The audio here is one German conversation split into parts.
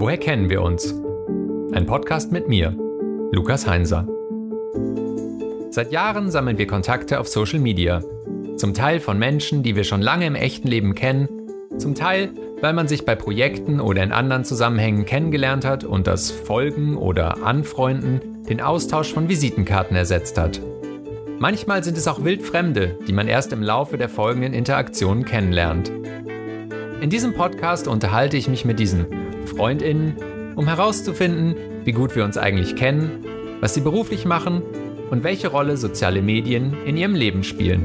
Woher kennen wir uns? Ein Podcast mit mir, Lukas Heinser. Seit Jahren sammeln wir Kontakte auf Social Media. Zum Teil von Menschen, die wir schon lange im echten Leben kennen, zum Teil, weil man sich bei Projekten oder in anderen Zusammenhängen kennengelernt hat und das Folgen oder Anfreunden den Austausch von Visitenkarten ersetzt hat. Manchmal sind es auch Wildfremde, die man erst im Laufe der folgenden Interaktionen kennenlernt. In diesem Podcast unterhalte ich mich mit diesen Freundinnen, um herauszufinden, wie gut wir uns eigentlich kennen, was sie beruflich machen und welche Rolle soziale Medien in ihrem Leben spielen.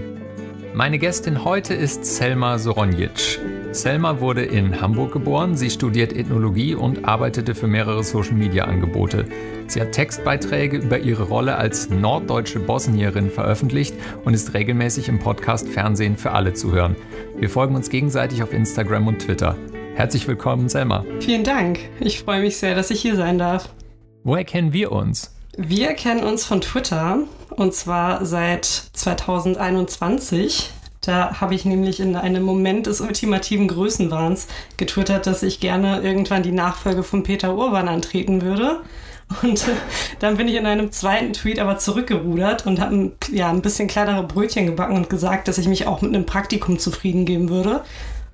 Meine Gästin heute ist Selma Soronjic. Selma wurde in Hamburg geboren, sie studiert Ethnologie und arbeitete für mehrere Social-Media-Angebote. Sie hat Textbeiträge über ihre Rolle als norddeutsche Bosnierin veröffentlicht und ist regelmäßig im Podcast Fernsehen für alle zu hören. Wir folgen uns gegenseitig auf Instagram und Twitter. Herzlich willkommen, Selma. Vielen Dank. Ich freue mich sehr, dass ich hier sein darf. Woher kennen wir uns? Wir kennen uns von Twitter und zwar seit 2021. Da habe ich nämlich in einem Moment des ultimativen Größenwahns getwittert, dass ich gerne irgendwann die Nachfolge von Peter Urban antreten würde. Und dann bin ich in einem zweiten Tweet aber zurückgerudert und habe ja, ein bisschen kleinere Brötchen gebacken und gesagt, dass ich mich auch mit einem Praktikum zufrieden geben würde.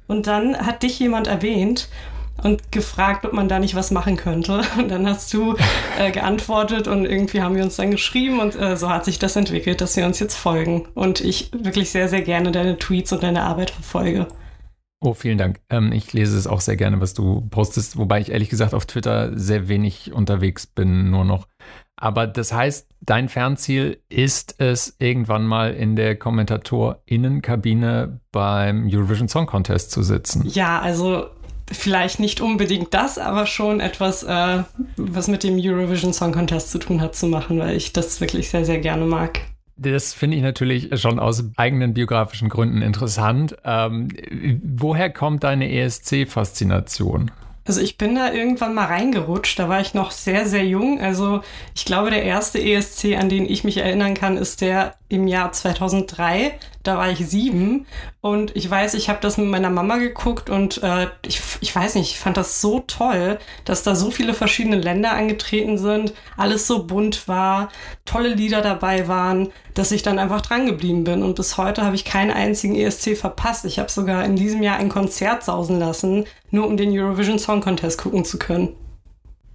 Und dann hat dich jemand erwähnt und gefragt, ob man da nicht was machen könnte. Und dann hast du äh, geantwortet und irgendwie haben wir uns dann geschrieben und äh, so hat sich das entwickelt, dass wir uns jetzt folgen. Und ich wirklich sehr, sehr gerne deine Tweets und deine Arbeit verfolge. Oh, vielen Dank. Ähm, ich lese es auch sehr gerne, was du postest, wobei ich ehrlich gesagt auf Twitter sehr wenig unterwegs bin, nur noch. Aber das heißt, dein Fernziel ist es, irgendwann mal in der KommentatorInnenkabine beim Eurovision Song Contest zu sitzen. Ja, also vielleicht nicht unbedingt das, aber schon etwas, äh, was mit dem Eurovision Song Contest zu tun hat, zu machen, weil ich das wirklich sehr, sehr gerne mag. Das finde ich natürlich schon aus eigenen biografischen Gründen interessant. Ähm, woher kommt deine ESC-Faszination? Also ich bin da irgendwann mal reingerutscht, da war ich noch sehr, sehr jung. Also ich glaube, der erste ESC, an den ich mich erinnern kann, ist der im Jahr 2003. Da war ich sieben und ich weiß, ich habe das mit meiner Mama geguckt und äh, ich, ich weiß nicht, ich fand das so toll, dass da so viele verschiedene Länder angetreten sind, alles so bunt war, tolle Lieder dabei waren, dass ich dann einfach dran geblieben bin und bis heute habe ich keinen einzigen ESC verpasst. Ich habe sogar in diesem Jahr ein Konzert sausen lassen, nur um den Eurovision Song Contest gucken zu können.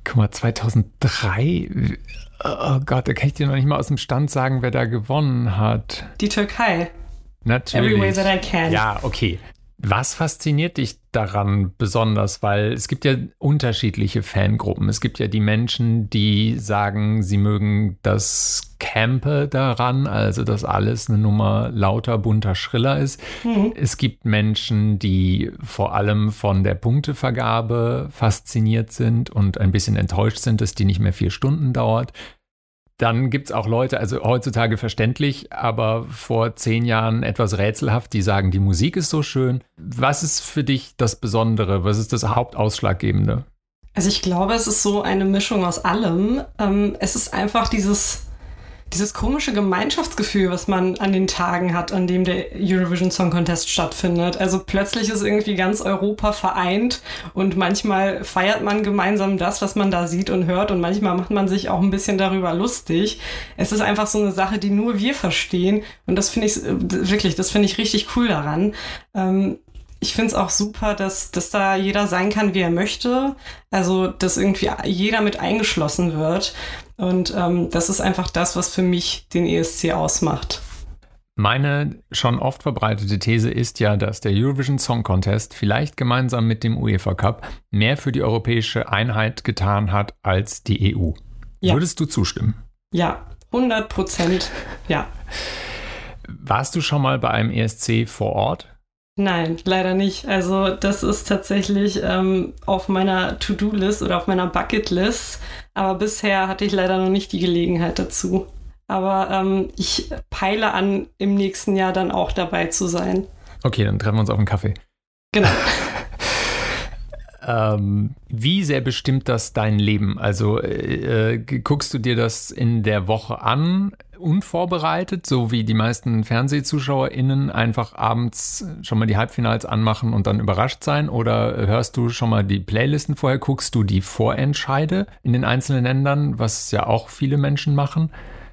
Guck mal, 2003 Oh Gott, da kann ich dir noch nicht mal aus dem Stand sagen, wer da gewonnen hat. Die Türkei. Natürlich. Every way that I can. Ja, okay. Was fasziniert dich daran besonders? Weil es gibt ja unterschiedliche Fangruppen. Es gibt ja die Menschen, die sagen, sie mögen das Campe daran, also dass alles eine Nummer lauter, bunter, schriller ist. Mhm. Es gibt Menschen, die vor allem von der Punktevergabe fasziniert sind und ein bisschen enttäuscht sind, dass die nicht mehr vier Stunden dauert. Dann gibt es auch Leute, also heutzutage verständlich, aber vor zehn Jahren etwas rätselhaft, die sagen, die Musik ist so schön. Was ist für dich das Besondere? Was ist das Hauptausschlaggebende? Also ich glaube, es ist so eine Mischung aus allem. Ähm, es ist einfach dieses dieses komische Gemeinschaftsgefühl, was man an den Tagen hat, an dem der Eurovision Song Contest stattfindet. Also plötzlich ist irgendwie ganz Europa vereint und manchmal feiert man gemeinsam das, was man da sieht und hört und manchmal macht man sich auch ein bisschen darüber lustig. Es ist einfach so eine Sache, die nur wir verstehen und das finde ich wirklich, das finde ich richtig cool daran. Ähm, ich finde es auch super, dass, dass da jeder sein kann, wie er möchte. Also, dass irgendwie jeder mit eingeschlossen wird. Und ähm, das ist einfach das, was für mich den ESC ausmacht. Meine schon oft verbreitete These ist ja, dass der Eurovision Song Contest vielleicht gemeinsam mit dem UEFA Cup mehr für die europäische Einheit getan hat als die EU. Ja. Würdest du zustimmen? Ja, 100 Prozent, ja. Warst du schon mal bei einem ESC vor Ort? Nein, leider nicht. Also das ist tatsächlich ähm, auf meiner To-Do-List oder auf meiner Bucket-List. Aber bisher hatte ich leider noch nicht die Gelegenheit dazu. Aber ähm, ich peile an, im nächsten Jahr dann auch dabei zu sein. Okay, dann treffen wir uns auf einen Kaffee. Genau. Ähm, wie sehr bestimmt das dein Leben? Also äh, äh, guckst du dir das in der Woche an, unvorbereitet, so wie die meisten FernsehzuschauerInnen einfach abends schon mal die Halbfinals anmachen und dann überrascht sein? Oder hörst du schon mal die Playlisten vorher? Guckst du die Vorentscheide in den einzelnen Ländern, was ja auch viele Menschen machen?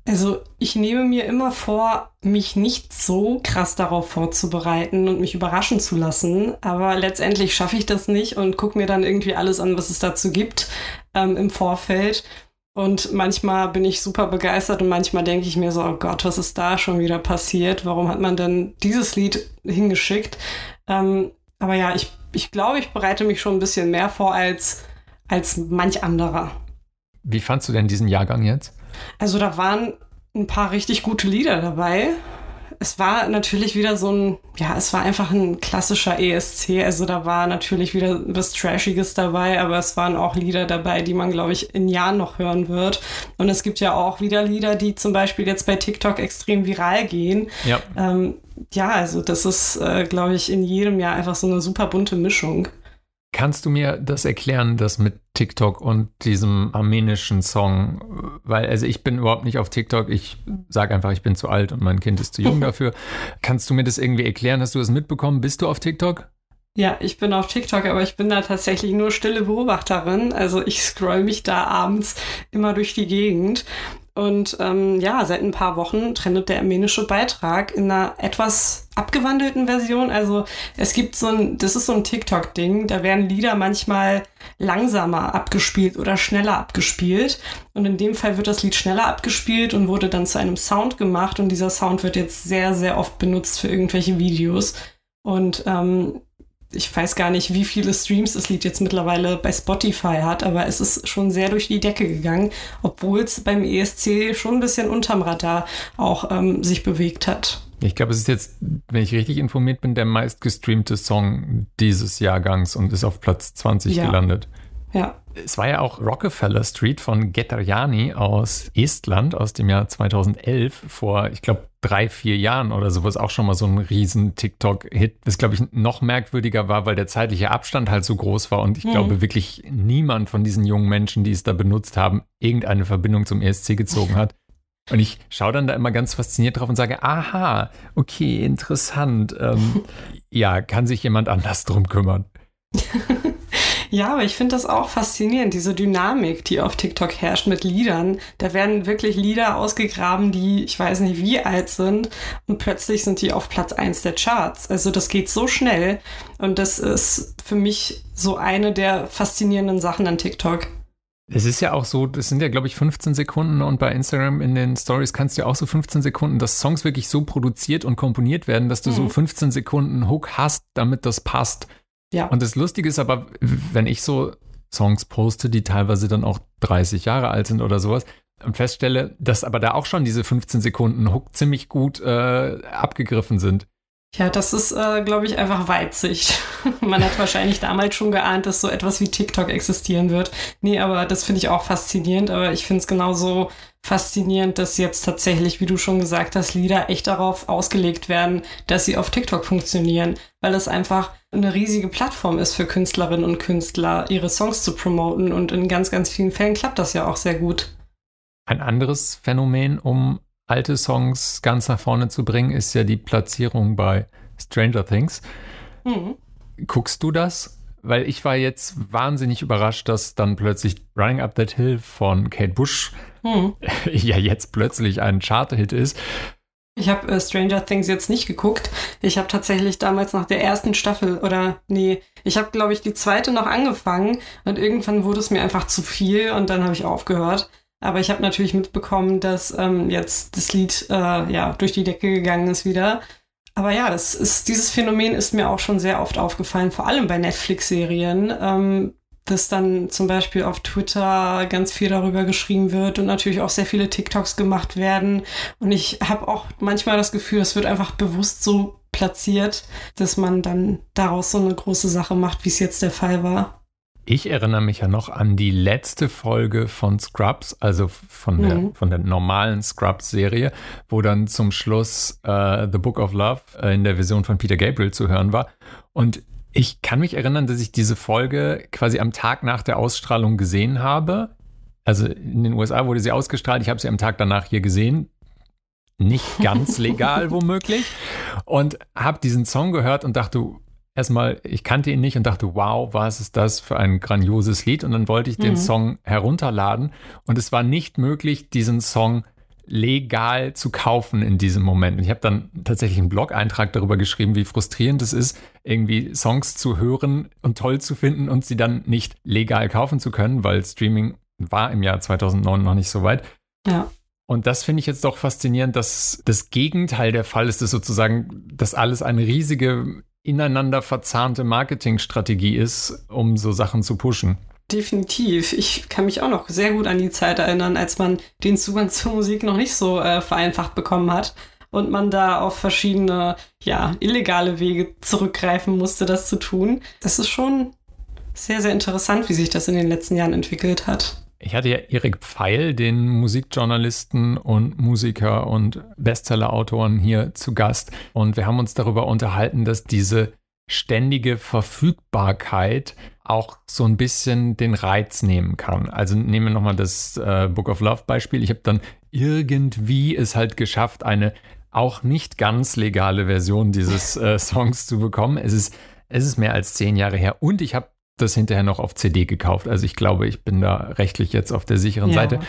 Also ich nehme mir immer vor, mich nicht so krass darauf vorzubereiten und mich überraschen zu lassen. Aber letztendlich schaffe ich das nicht und gucke mir dann irgendwie alles an, was es dazu gibt ähm, im Vorfeld. Und manchmal bin ich super begeistert und manchmal denke ich mir so, oh Gott, was ist da schon wieder passiert? Warum hat man denn dieses Lied hingeschickt? Ähm, aber ja, ich, ich glaube, ich bereite mich schon ein bisschen mehr vor als, als manch anderer. Wie fandst du denn diesen Jahrgang jetzt? Also da waren ein paar richtig gute Lieder dabei. Es war natürlich wieder so ein, ja, es war einfach ein klassischer ESC. Also da war natürlich wieder was Trashiges dabei, aber es waren auch Lieder dabei, die man, glaube ich, in Jahren noch hören wird. Und es gibt ja auch wieder Lieder, die zum Beispiel jetzt bei TikTok extrem viral gehen. Ja, ähm, ja also das ist, äh, glaube ich, in jedem Jahr einfach so eine super bunte Mischung. Kannst du mir das erklären, das mit TikTok und diesem armenischen Song? Weil, also ich bin überhaupt nicht auf TikTok. Ich sage einfach, ich bin zu alt und mein Kind ist zu jung dafür. Kannst du mir das irgendwie erklären? Hast du das mitbekommen? Bist du auf TikTok? Ja, ich bin auf TikTok, aber ich bin da tatsächlich nur stille Beobachterin. Also ich scroll mich da abends immer durch die Gegend. Und ähm, ja, seit ein paar Wochen trendet der armenische Beitrag in einer etwas abgewandelten Version. Also es gibt so ein, das ist so ein TikTok-Ding, da werden Lieder manchmal langsamer abgespielt oder schneller abgespielt. Und in dem Fall wird das Lied schneller abgespielt und wurde dann zu einem Sound gemacht. Und dieser Sound wird jetzt sehr, sehr oft benutzt für irgendwelche Videos. Und ähm, ich weiß gar nicht, wie viele Streams das Lied jetzt mittlerweile bei Spotify hat, aber es ist schon sehr durch die Decke gegangen, obwohl es beim ESC schon ein bisschen unterm Radar auch ähm, sich bewegt hat. Ich glaube, es ist jetzt, wenn ich richtig informiert bin, der meistgestreamte Song dieses Jahrgangs und ist auf Platz 20 ja. gelandet. Ja. Es war ja auch Rockefeller Street von Getarjani aus Estland aus dem Jahr 2011 vor, ich glaube, drei, vier Jahren oder sowas auch schon mal so ein riesen TikTok-Hit, das glaube ich noch merkwürdiger war, weil der zeitliche Abstand halt so groß war und ich mhm. glaube wirklich niemand von diesen jungen Menschen, die es da benutzt haben, irgendeine Verbindung zum ESC gezogen hat. Und ich schaue dann da immer ganz fasziniert drauf und sage, aha, okay, interessant. Ähm, ja, kann sich jemand anders drum kümmern. Ja, aber ich finde das auch faszinierend, diese Dynamik, die auf TikTok herrscht mit Liedern. Da werden wirklich Lieder ausgegraben, die ich weiß nicht wie alt sind und plötzlich sind die auf Platz 1 der Charts. Also das geht so schnell und das ist für mich so eine der faszinierenden Sachen an TikTok. Es ist ja auch so, das sind ja, glaube ich, 15 Sekunden und bei Instagram in den Stories kannst du ja auch so 15 Sekunden, dass Songs wirklich so produziert und komponiert werden, dass du mhm. so 15 Sekunden Hook hast, damit das passt. Ja. Und das Lustige ist aber, wenn ich so Songs poste, die teilweise dann auch 30 Jahre alt sind oder sowas, und feststelle, dass aber da auch schon diese 15 Sekunden Hook ziemlich gut äh, abgegriffen sind. Ja, das ist, äh, glaube ich, einfach Weitsicht. Man hat wahrscheinlich damals schon geahnt, dass so etwas wie TikTok existieren wird. Nee, aber das finde ich auch faszinierend. Aber ich finde es genauso faszinierend, dass jetzt tatsächlich, wie du schon gesagt hast, Lieder echt darauf ausgelegt werden, dass sie auf TikTok funktionieren, weil es einfach eine riesige Plattform ist für Künstlerinnen und Künstler, ihre Songs zu promoten und in ganz, ganz vielen Fällen klappt das ja auch sehr gut. Ein anderes Phänomen, um alte Songs ganz nach vorne zu bringen, ist ja die Platzierung bei Stranger Things. Mhm. Guckst du das? Weil ich war jetzt wahnsinnig überrascht, dass dann plötzlich Running Up That Hill von Kate Bush hm. ja jetzt plötzlich ein Charter-Hit ist. Ich habe äh, Stranger Things jetzt nicht geguckt. Ich habe tatsächlich damals nach der ersten Staffel oder nee, ich habe glaube ich die zweite noch angefangen und irgendwann wurde es mir einfach zu viel und dann habe ich aufgehört. Aber ich habe natürlich mitbekommen, dass ähm, jetzt das Lied äh, ja durch die Decke gegangen ist wieder. Aber ja, das ist, dieses Phänomen ist mir auch schon sehr oft aufgefallen, vor allem bei Netflix-Serien, ähm, dass dann zum Beispiel auf Twitter ganz viel darüber geschrieben wird und natürlich auch sehr viele TikToks gemacht werden. Und ich habe auch manchmal das Gefühl, es wird einfach bewusst so platziert, dass man dann daraus so eine große Sache macht, wie es jetzt der Fall war. Ich erinnere mich ja noch an die letzte Folge von Scrubs, also von, mhm. der, von der normalen Scrubs-Serie, wo dann zum Schluss äh, The Book of Love äh, in der Version von Peter Gabriel zu hören war. Und Ich kann mich erinnern, dass ich diese Folge quasi am Tag nach der Ausstrahlung gesehen habe. Also in den USA wurde sie ausgestrahlt. Ich habe sie am Tag danach hier gesehen. Nicht ganz legal womöglich. Und habe diesen Song gehört und dachte, erstmal, ich kannte ihn nicht und dachte, wow, was ist das für ein grandioses Lied? Und dann wollte ich den mhm. Song herunterladen und es war nicht möglich, diesen Song legal zu kaufen in diesem Moment. Und ich habe dann tatsächlich einen Blog-Eintrag darüber geschrieben, wie frustrierend es ist, irgendwie Songs zu hören und toll zu finden und sie dann nicht legal kaufen zu können, weil Streaming war im Jahr 2009 noch nicht so weit. Ja. Und das finde ich jetzt doch faszinierend, dass das Gegenteil der Fall ist, dass sozusagen das alles eine riesige ineinander verzahnte Marketingstrategie ist, um so Sachen zu pushen. Definitiv. Ich kann mich auch noch sehr gut an die Zeit erinnern, als man den Zugang zur Musik noch nicht so äh, vereinfacht bekommen hat und man da auf verschiedene, ja, illegale Wege zurückgreifen musste, das zu tun. Das ist schon sehr, sehr interessant, wie sich das in den letzten Jahren entwickelt hat. Ich hatte ja Erik Pfeil, den Musikjournalisten und Musiker und Bestsellerautoren hier zu Gast. Und wir haben uns darüber unterhalten, dass diese ständige Verfügbarkeit auch so ein bisschen den Reiz nehmen kann. Also nehmen wir nochmal das äh, Book of Love Beispiel. Ich habe dann irgendwie es halt geschafft, eine auch nicht ganz legale Version dieses äh, Songs zu bekommen. Es ist, es ist mehr als zehn Jahre her und ich habe das hinterher noch auf CD gekauft. Also ich glaube, ich bin da rechtlich jetzt auf der sicheren ja. Seite.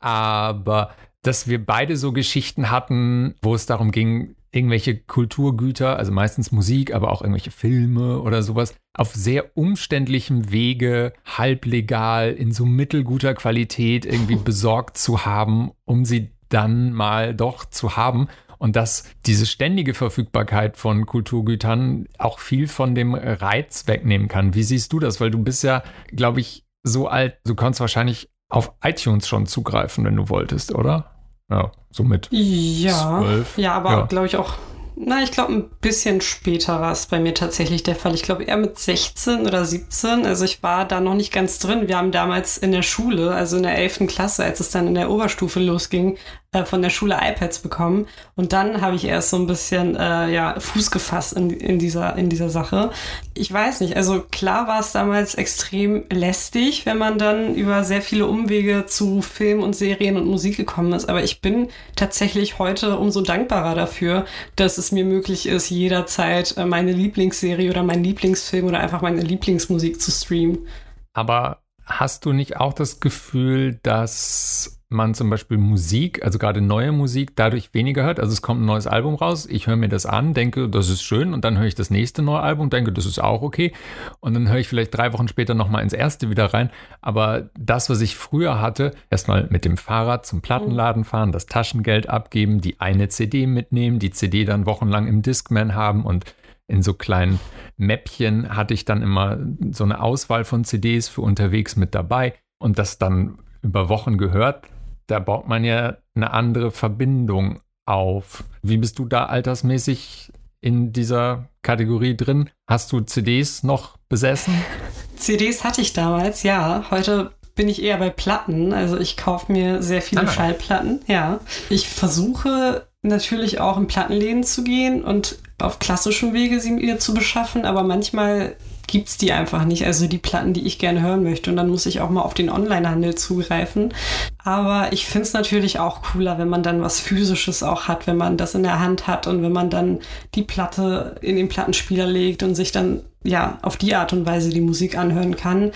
Aber dass wir beide so Geschichten hatten, wo es darum ging, irgendwelche Kulturgüter, also meistens Musik, aber auch irgendwelche Filme oder sowas, auf sehr umständlichem Wege, halblegal, in so mittelguter Qualität irgendwie besorgt zu haben, um sie dann mal doch zu haben. Und dass diese ständige Verfügbarkeit von Kulturgütern auch viel von dem Reiz wegnehmen kann. Wie siehst du das? Weil du bist ja, glaube ich, so alt, du kannst wahrscheinlich auf iTunes schon zugreifen, wenn du wolltest, oder? Ja, so mit ja, zwölf. Ja, aber ja. glaube ich auch na, ich glaube, ein bisschen später war es bei mir tatsächlich der Fall. Ich glaube eher mit 16 oder 17. Also ich war da noch nicht ganz drin. Wir haben damals in der Schule, also in der 11. Klasse, als es dann in der Oberstufe losging, äh, von der Schule iPads bekommen. Und dann habe ich erst so ein bisschen äh, ja, Fuß gefasst in, in, dieser, in dieser Sache. Ich weiß nicht, also klar war es damals extrem lästig, wenn man dann über sehr viele Umwege zu Film und Serien und Musik gekommen ist. Aber ich bin tatsächlich heute umso dankbarer dafür, dass es mir möglich ist, jederzeit äh, meine Lieblingsserie oder meinen Lieblingsfilm oder einfach meine Lieblingsmusik zu streamen. Aber hast du nicht auch das Gefühl, dass man zum Beispiel Musik, also gerade neue Musik, dadurch weniger hört. Also es kommt ein neues Album raus, ich höre mir das an, denke, das ist schön und dann höre ich das nächste neue Album, denke, das ist auch okay und dann höre ich vielleicht drei Wochen später nochmal ins erste wieder rein. Aber das, was ich früher hatte, erstmal mit dem Fahrrad zum Plattenladen fahren, das Taschengeld abgeben, die eine CD mitnehmen, die CD dann wochenlang im Discman haben und in so kleinen Mäppchen hatte ich dann immer so eine Auswahl von CDs für unterwegs mit dabei und das dann über Wochen gehört, da baut man ja eine andere Verbindung auf. Wie bist du da altersmäßig in dieser Kategorie drin? Hast du CDs noch besessen? CDs hatte ich damals, ja. Heute bin ich eher bei Platten. Also ich kaufe mir sehr viele ah. Schallplatten, ja. Ich versuche natürlich auch in Plattenläden zu gehen und auf klassischem Wege sie mir zu beschaffen, aber manchmal gibt es die einfach nicht. Also die Platten, die ich gerne hören möchte. Und dann muss ich auch mal auf den Onlinehandel zugreifen. Aber ich finde es natürlich auch cooler, wenn man dann was Physisches auch hat, wenn man das in der Hand hat und wenn man dann die Platte in den Plattenspieler legt und sich dann ja auf die Art und Weise die Musik anhören kann.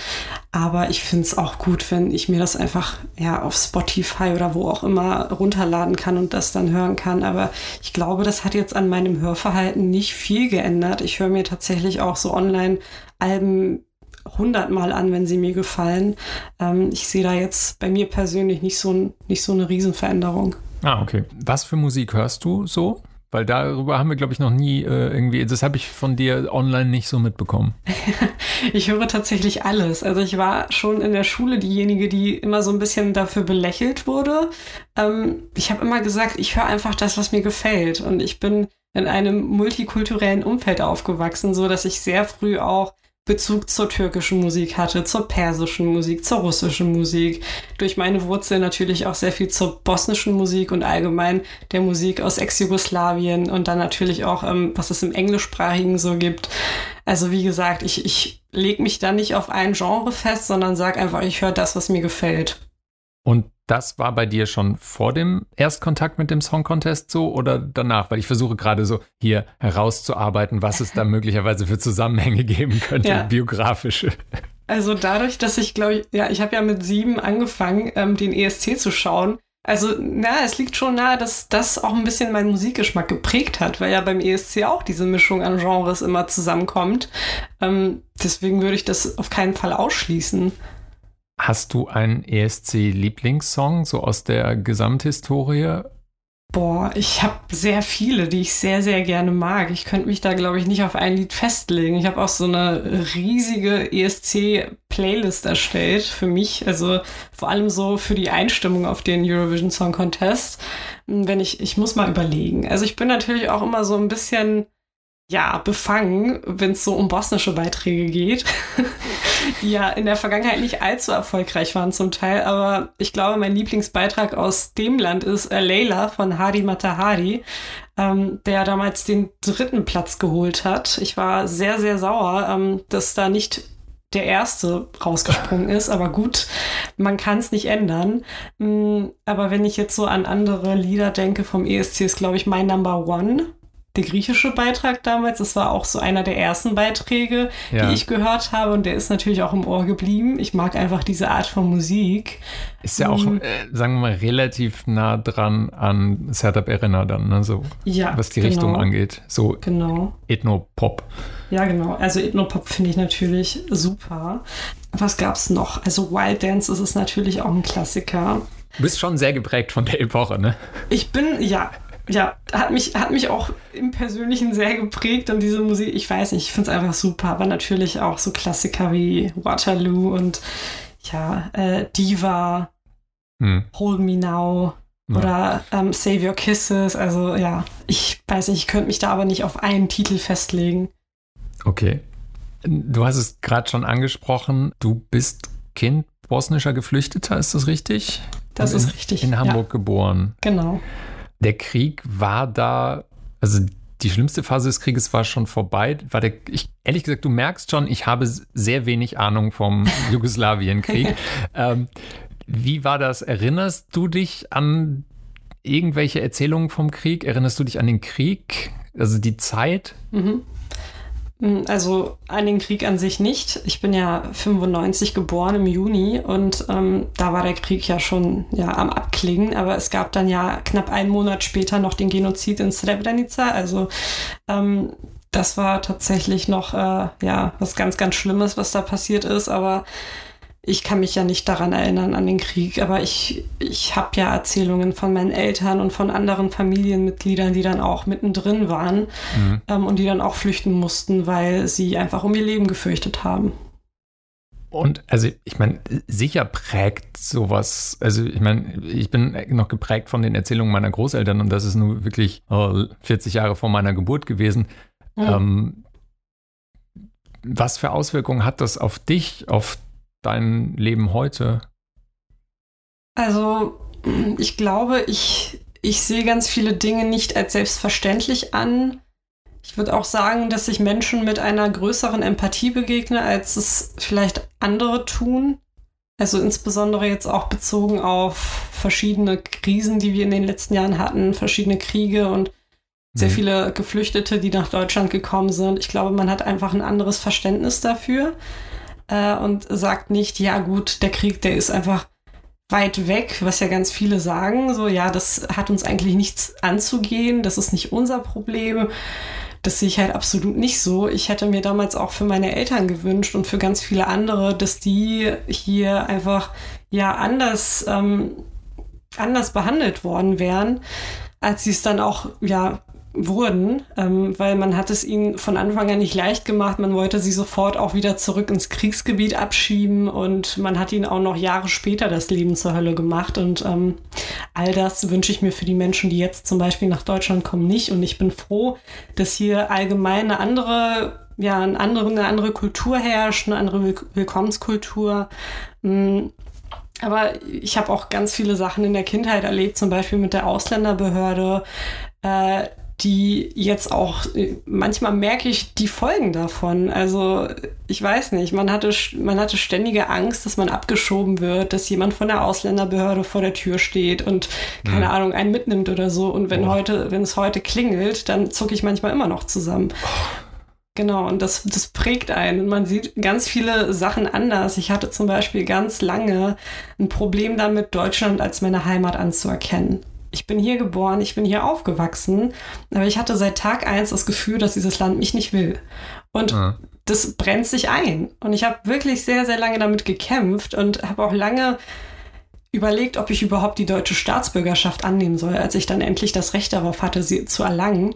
Aber ich finde es auch gut, wenn ich mir das einfach ja auf Spotify oder wo auch immer runterladen kann und das dann hören kann. Aber ich glaube, das hat jetzt an meinem Hörverhalten nicht viel geändert. Ich höre mir tatsächlich auch so Online-Alben hundertmal an, wenn sie mir gefallen. Ähm, ich sehe da jetzt bei mir persönlich nicht so, nicht so eine Riesenveränderung. Ah, okay. Was für Musik hörst du so? Weil darüber haben wir, glaube ich, noch nie äh, irgendwie, das habe ich von dir online nicht so mitbekommen. ich höre tatsächlich alles. Also ich war schon in der Schule diejenige, die immer so ein bisschen dafür belächelt wurde. Ähm, ich habe immer gesagt, ich höre einfach das, was mir gefällt. Und ich bin in einem multikulturellen Umfeld aufgewachsen, so dass ich sehr früh auch Bezug zur türkischen Musik hatte, zur persischen Musik, zur russischen Musik. Durch meine Wurzel natürlich auch sehr viel zur bosnischen Musik und allgemein der Musik aus Ex-Jugoslawien und dann natürlich auch, ähm, was es im englischsprachigen so gibt. Also wie gesagt, ich, ich lege mich da nicht auf ein Genre fest, sondern sage einfach, ich höre das, was mir gefällt. Und das war bei dir schon vor dem Erstkontakt mit dem Song Contest so oder danach? Weil ich versuche gerade so hier herauszuarbeiten, was es da möglicherweise für Zusammenhänge geben könnte, ja. biografische. Also dadurch, dass ich glaube, ich, ja, ich habe ja mit sieben angefangen, ähm, den ESC zu schauen. Also, na, es liegt schon nahe, dass das auch ein bisschen meinen Musikgeschmack geprägt hat, weil ja beim ESC auch diese Mischung an Genres immer zusammenkommt. Ähm, deswegen würde ich das auf keinen Fall ausschließen. Hast du einen ESC-Lieblingssong, so aus der Gesamthistorie? Boah, ich habe sehr viele, die ich sehr, sehr gerne mag. Ich könnte mich da, glaube ich, nicht auf ein Lied festlegen. Ich habe auch so eine riesige ESC-Playlist erstellt für mich. Also vor allem so für die Einstimmung auf den Eurovision Song Contest. Wenn ich, ich muss mal überlegen. Also ich bin natürlich auch immer so ein bisschen ja, befangen, wenn es so um bosnische Beiträge geht, ja in der Vergangenheit nicht allzu erfolgreich waren zum Teil. Aber ich glaube, mein Lieblingsbeitrag aus dem Land ist äh, Leila von Hadi Matahari, ähm, der damals den dritten Platz geholt hat. Ich war sehr, sehr sauer, ähm, dass da nicht der erste rausgesprungen ist, aber gut, man kann es nicht ändern. Mm, aber wenn ich jetzt so an andere Lieder denke vom ESC, ist glaube ich mein Number One der griechische Beitrag damals. Das war auch so einer der ersten Beiträge, ja. die ich gehört habe. Und der ist natürlich auch im Ohr geblieben. Ich mag einfach diese Art von Musik. Ist ja auch, mhm. äh, sagen wir mal, relativ nah dran an Sertab Erener dann, ne? so, ja, was die genau. Richtung angeht. So genau. Ethno-Pop. Ja, genau. Also Ethno-Pop finde ich natürlich super. Was gab es noch? Also Wild Dance ist es natürlich auch ein Klassiker. Du bist schon sehr geprägt von der Epoche, ne? Ich bin, ja, ja, hat mich, hat mich auch im Persönlichen sehr geprägt und diese Musik, ich weiß nicht, ich finde es einfach super, aber natürlich auch so Klassiker wie Waterloo und ja, äh, Diva, hm. Hold Me Now ja. oder ähm, Save Your Kisses. Also ja, ich weiß nicht, ich könnte mich da aber nicht auf einen Titel festlegen. Okay. Du hast es gerade schon angesprochen, du bist Kind bosnischer Geflüchteter, ist das richtig? Das ist richtig. In Hamburg ja. geboren. Genau der Krieg war da, also die schlimmste Phase des Krieges war schon vorbei. War der, ich, ehrlich gesagt, du merkst schon, ich habe sehr wenig Ahnung vom Jugoslawienkrieg. ähm, wie war das? Erinnerst du dich an irgendwelche Erzählungen vom Krieg? Erinnerst du dich an den Krieg? Also die Zeit? Mhm. Hm, also an den Krieg an sich nicht. Ich bin ja 95 geboren im Juni und ähm, da war der Krieg ja schon ja, am Abklingen, aber es gab dann ja knapp einen Monat später noch den Genozid in Srebrenica. Also ähm, das war tatsächlich noch äh, ja was ganz, ganz Schlimmes, was da passiert ist, aber ich kann mich ja nicht daran erinnern, an den Krieg, aber ich, ich habe ja Erzählungen von meinen Eltern und von anderen Familienmitgliedern, die dann auch mittendrin waren mhm. ähm, und die dann auch flüchten mussten, weil sie einfach um ihr Leben gefürchtet haben. Und also ich meine, sicher prägt sowas, also ich meine, ich bin noch geprägt von den Erzählungen meiner Großeltern und das ist nur wirklich oh, 40 Jahre vor meiner Geburt gewesen. Mhm. Ähm, was für Auswirkungen hat das auf dich, auf dein Leben heute? Also, ich glaube, ich, ich sehe ganz viele Dinge nicht als selbstverständlich an. Ich würde auch sagen, dass ich Menschen mit einer größeren Empathie begegne, als es vielleicht andere tun. Also insbesondere jetzt auch bezogen auf verschiedene Krisen, die wir in den letzten Jahren hatten, verschiedene Kriege und sehr mhm. viele Geflüchtete, die nach Deutschland gekommen sind. Ich glaube, man hat einfach ein anderes Verständnis dafür äh, und sagt nicht, ja gut, der Krieg, der ist einfach weit weg, was ja ganz viele sagen, so ja, das hat uns eigentlich nichts anzugehen, das ist nicht unser Problem. Das sehe ich halt absolut nicht so. Ich hätte mir damals auch für meine Eltern gewünscht und für ganz viele andere, dass die hier einfach ja anders, ähm, anders behandelt worden wären, als sie es dann auch ja wurden, ähm, weil man hat es ihnen von Anfang an nicht leicht gemacht. Man wollte sie sofort auch wieder zurück ins Kriegsgebiet abschieben und man hat ihnen auch noch Jahre später das Leben zur Hölle gemacht. Und ähm, all das wünsche ich mir für die Menschen, die jetzt zum Beispiel nach Deutschland kommen, nicht. Und ich bin froh, dass hier allgemein eine andere ja, eine andere, eine andere Kultur herrscht, eine andere Willkommenskultur. Mm, aber ich habe auch ganz viele Sachen in der Kindheit erlebt, zum Beispiel mit der Ausländerbehörde, äh, die jetzt auch, manchmal merke ich die Folgen davon. Also ich weiß nicht, man hatte, man hatte ständige Angst, dass man abgeschoben wird, dass jemand von der Ausländerbehörde vor der Tür steht und keine mhm. Ahnung, einen mitnimmt oder so. Und wenn oh. heute, wenn es heute klingelt, dann zucke ich manchmal immer noch zusammen. Oh. Genau, und das, das prägt einen. Man sieht ganz viele Sachen anders. Ich hatte zum Beispiel ganz lange ein Problem damit, Deutschland als meine Heimat anzuerkennen. Ich bin hier geboren, ich bin hier aufgewachsen, aber ich hatte seit Tag eins das Gefühl, dass dieses Land mich nicht will. Und ja. das brennt sich ein. Und ich habe wirklich sehr, sehr lange damit gekämpft und habe auch lange überlegt, ob ich überhaupt die deutsche Staatsbürgerschaft annehmen soll, als ich dann endlich das Recht darauf hatte, sie zu erlangen.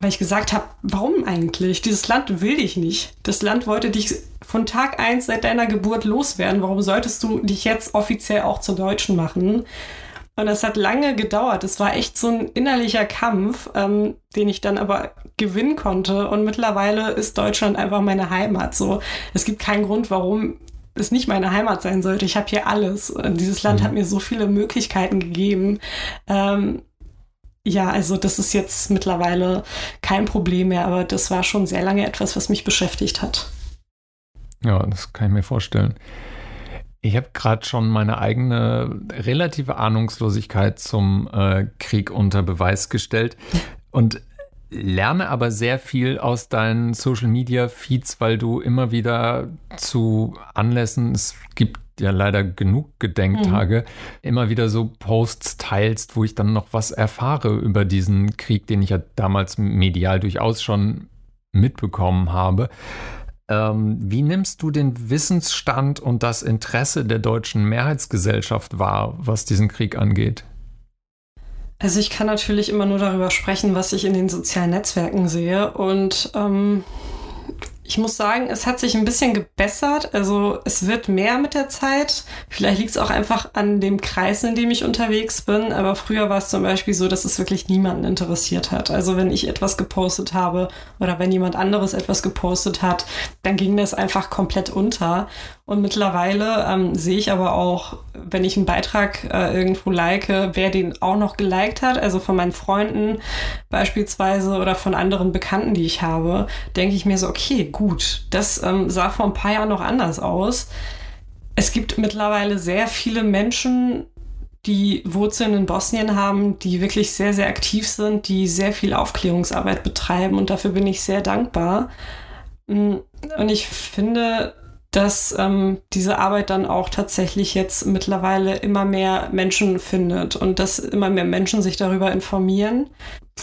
Weil ich gesagt habe, warum eigentlich? Dieses Land will dich nicht. Das Land wollte dich von Tag eins seit deiner Geburt loswerden. Warum solltest du dich jetzt offiziell auch zur Deutschen machen? Und das hat lange gedauert. Es war echt so ein innerlicher Kampf, ähm, den ich dann aber gewinnen konnte. Und mittlerweile ist Deutschland einfach meine Heimat. So, es gibt keinen Grund, warum es nicht meine Heimat sein sollte. Ich habe hier alles. Und dieses Land mhm. hat mir so viele Möglichkeiten gegeben. Ähm, ja, also das ist jetzt mittlerweile kein Problem mehr, aber das war schon sehr lange etwas, was mich beschäftigt hat. Ja, das kann ich mir vorstellen. Ich habe gerade schon meine eigene relative Ahnungslosigkeit zum äh, Krieg unter Beweis gestellt und lerne aber sehr viel aus deinen Social Media Feeds, weil du immer wieder zu Anlässen, es gibt ja leider genug Gedenktage, mhm. immer wieder so Posts teilst, wo ich dann noch was erfahre über diesen Krieg, den ich ja damals medial durchaus schon mitbekommen habe. Ähm, wie nimmst du den Wissensstand und das Interesse der deutschen Mehrheitsgesellschaft wahr, was diesen Krieg angeht? Also ich kann natürlich immer nur darüber sprechen, was ich in den sozialen Netzwerken sehe. Und ähm, ich muss sagen, es hat sich ein bisschen gebessert. Also es wird mehr mit der Zeit. Vielleicht liegt es auch einfach an dem Kreis, in dem ich unterwegs bin. Aber früher war es zum Beispiel so, dass es wirklich niemanden interessiert hat. Also wenn ich etwas gepostet habe oder wenn jemand anderes etwas gepostet hat, dann ging das einfach komplett unter. Und mittlerweile ähm, sehe ich aber auch, wenn ich einen Beitrag äh, irgendwo like, wer den auch noch geliked hat, also von meinen Freunden beispielsweise oder von anderen Bekannten, die ich habe, denke ich mir so, okay, gut, das ähm, sah vor ein paar Jahren noch anders aus. Es gibt mittlerweile sehr viele Menschen, die Wurzeln in Bosnien haben, die wirklich sehr, sehr aktiv sind, die sehr viel Aufklärungsarbeit betreiben und dafür bin ich sehr dankbar. Mm, und ich finde, dass ähm, diese Arbeit dann auch tatsächlich jetzt mittlerweile immer mehr Menschen findet und dass immer mehr Menschen sich darüber informieren,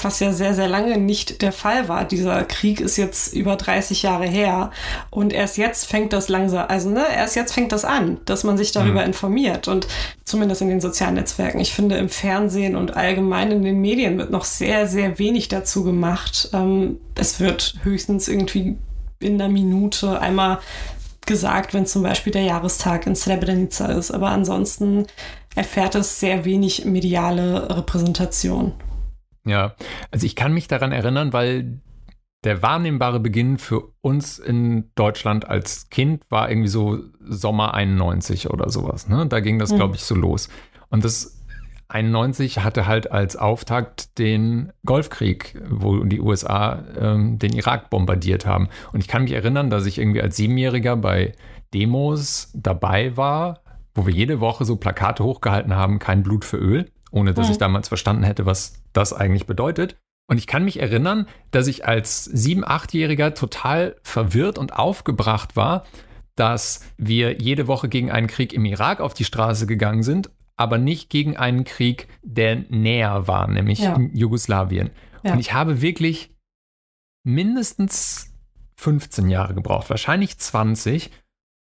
was ja sehr, sehr lange nicht der Fall war. Dieser Krieg ist jetzt über 30 Jahre her und erst jetzt fängt das langsam, also ne, erst jetzt fängt das an, dass man sich darüber mhm. informiert und zumindest in den sozialen Netzwerken. Ich finde, im Fernsehen und allgemein in den Medien wird noch sehr, sehr wenig dazu gemacht. Ähm, es wird höchstens irgendwie in einer Minute einmal gesagt, wenn zum Beispiel der Jahrestag in Srebrenica ist. Aber ansonsten erfährt es sehr wenig mediale Repräsentation. Ja, also ich kann mich daran erinnern, weil der wahrnehmbare Beginn für uns in Deutschland als Kind war irgendwie so Sommer 91 oder sowas. Ne? Da ging das, mhm. glaube ich, so los. Und das 91 hatte halt als Auftakt den Golfkrieg, wo die USA ähm, den Irak bombardiert haben. Und ich kann mich erinnern, dass ich irgendwie als Siebenjähriger bei Demos dabei war, wo wir jede Woche so Plakate hochgehalten haben, kein Blut für Öl, ohne dass mhm. ich damals verstanden hätte, was das eigentlich bedeutet. Und ich kann mich erinnern, dass ich als sieben-, achtjähriger total verwirrt und aufgebracht war, dass wir jede Woche gegen einen Krieg im Irak auf die Straße gegangen sind aber nicht gegen einen Krieg, der näher war, nämlich ja. in Jugoslawien. Ja. Und ich habe wirklich mindestens 15 Jahre gebraucht, wahrscheinlich 20,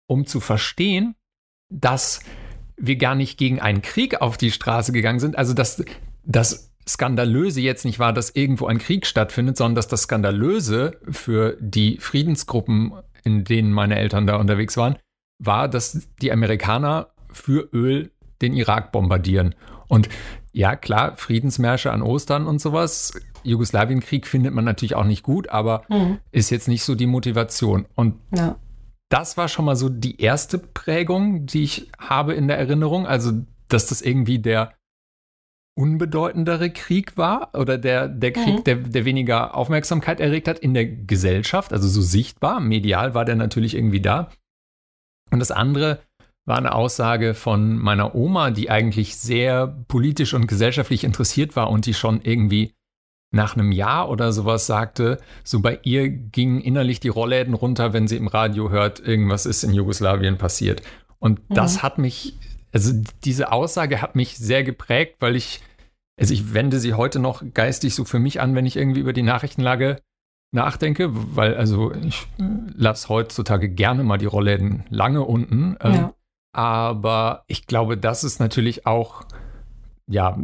um zu verstehen, dass wir gar nicht gegen einen Krieg auf die Straße gegangen sind. Also, dass das Skandalöse jetzt nicht war, dass irgendwo ein Krieg stattfindet, sondern dass das Skandalöse für die Friedensgruppen, in denen meine Eltern da unterwegs waren, war, dass die Amerikaner für Öl den Irak bombardieren. Und ja, klar, Friedensmärsche an Ostern und sowas. Jugoslawienkrieg findet man natürlich auch nicht gut, aber mhm. ist jetzt nicht so die Motivation. Und ja. das war schon mal so die erste Prägung, die ich habe in der Erinnerung. Also, dass das irgendwie der unbedeutendere Krieg war oder der, der Krieg, mhm. der, der weniger Aufmerksamkeit erregt hat in der Gesellschaft, also so sichtbar. Medial war der natürlich irgendwie da. Und das andere war eine Aussage von meiner Oma, die eigentlich sehr politisch und gesellschaftlich interessiert war und die schon irgendwie nach einem Jahr oder sowas sagte, so bei ihr gingen innerlich die Rollläden runter, wenn sie im Radio hört, irgendwas ist in Jugoslawien passiert. Und mhm. das hat mich, also diese Aussage hat mich sehr geprägt, weil ich, also ich wende sie heute noch geistig so für mich an, wenn ich irgendwie über die Nachrichtenlage nachdenke, weil also ich lasse heutzutage gerne mal die Rollläden lange unten. Ähm, ja. Aber ich glaube, das ist natürlich auch ja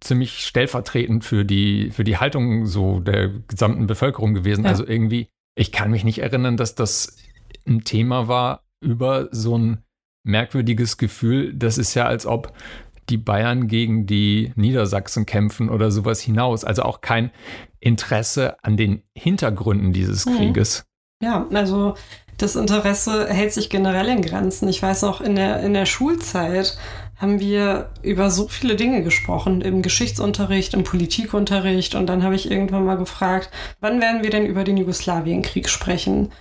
ziemlich stellvertretend für die, für die Haltung so der gesamten Bevölkerung gewesen. Ja. Also irgendwie, ich kann mich nicht erinnern, dass das ein Thema war über so ein merkwürdiges Gefühl. Das ist ja, als ob die Bayern gegen die Niedersachsen kämpfen oder sowas hinaus. Also auch kein Interesse an den Hintergründen dieses mhm. Krieges. Ja, also das Interesse hält sich generell in Grenzen. Ich weiß noch, in der, in der Schulzeit haben wir über so viele Dinge gesprochen, im Geschichtsunterricht, im Politikunterricht. Und dann habe ich irgendwann mal gefragt, wann werden wir denn über den Jugoslawienkrieg sprechen?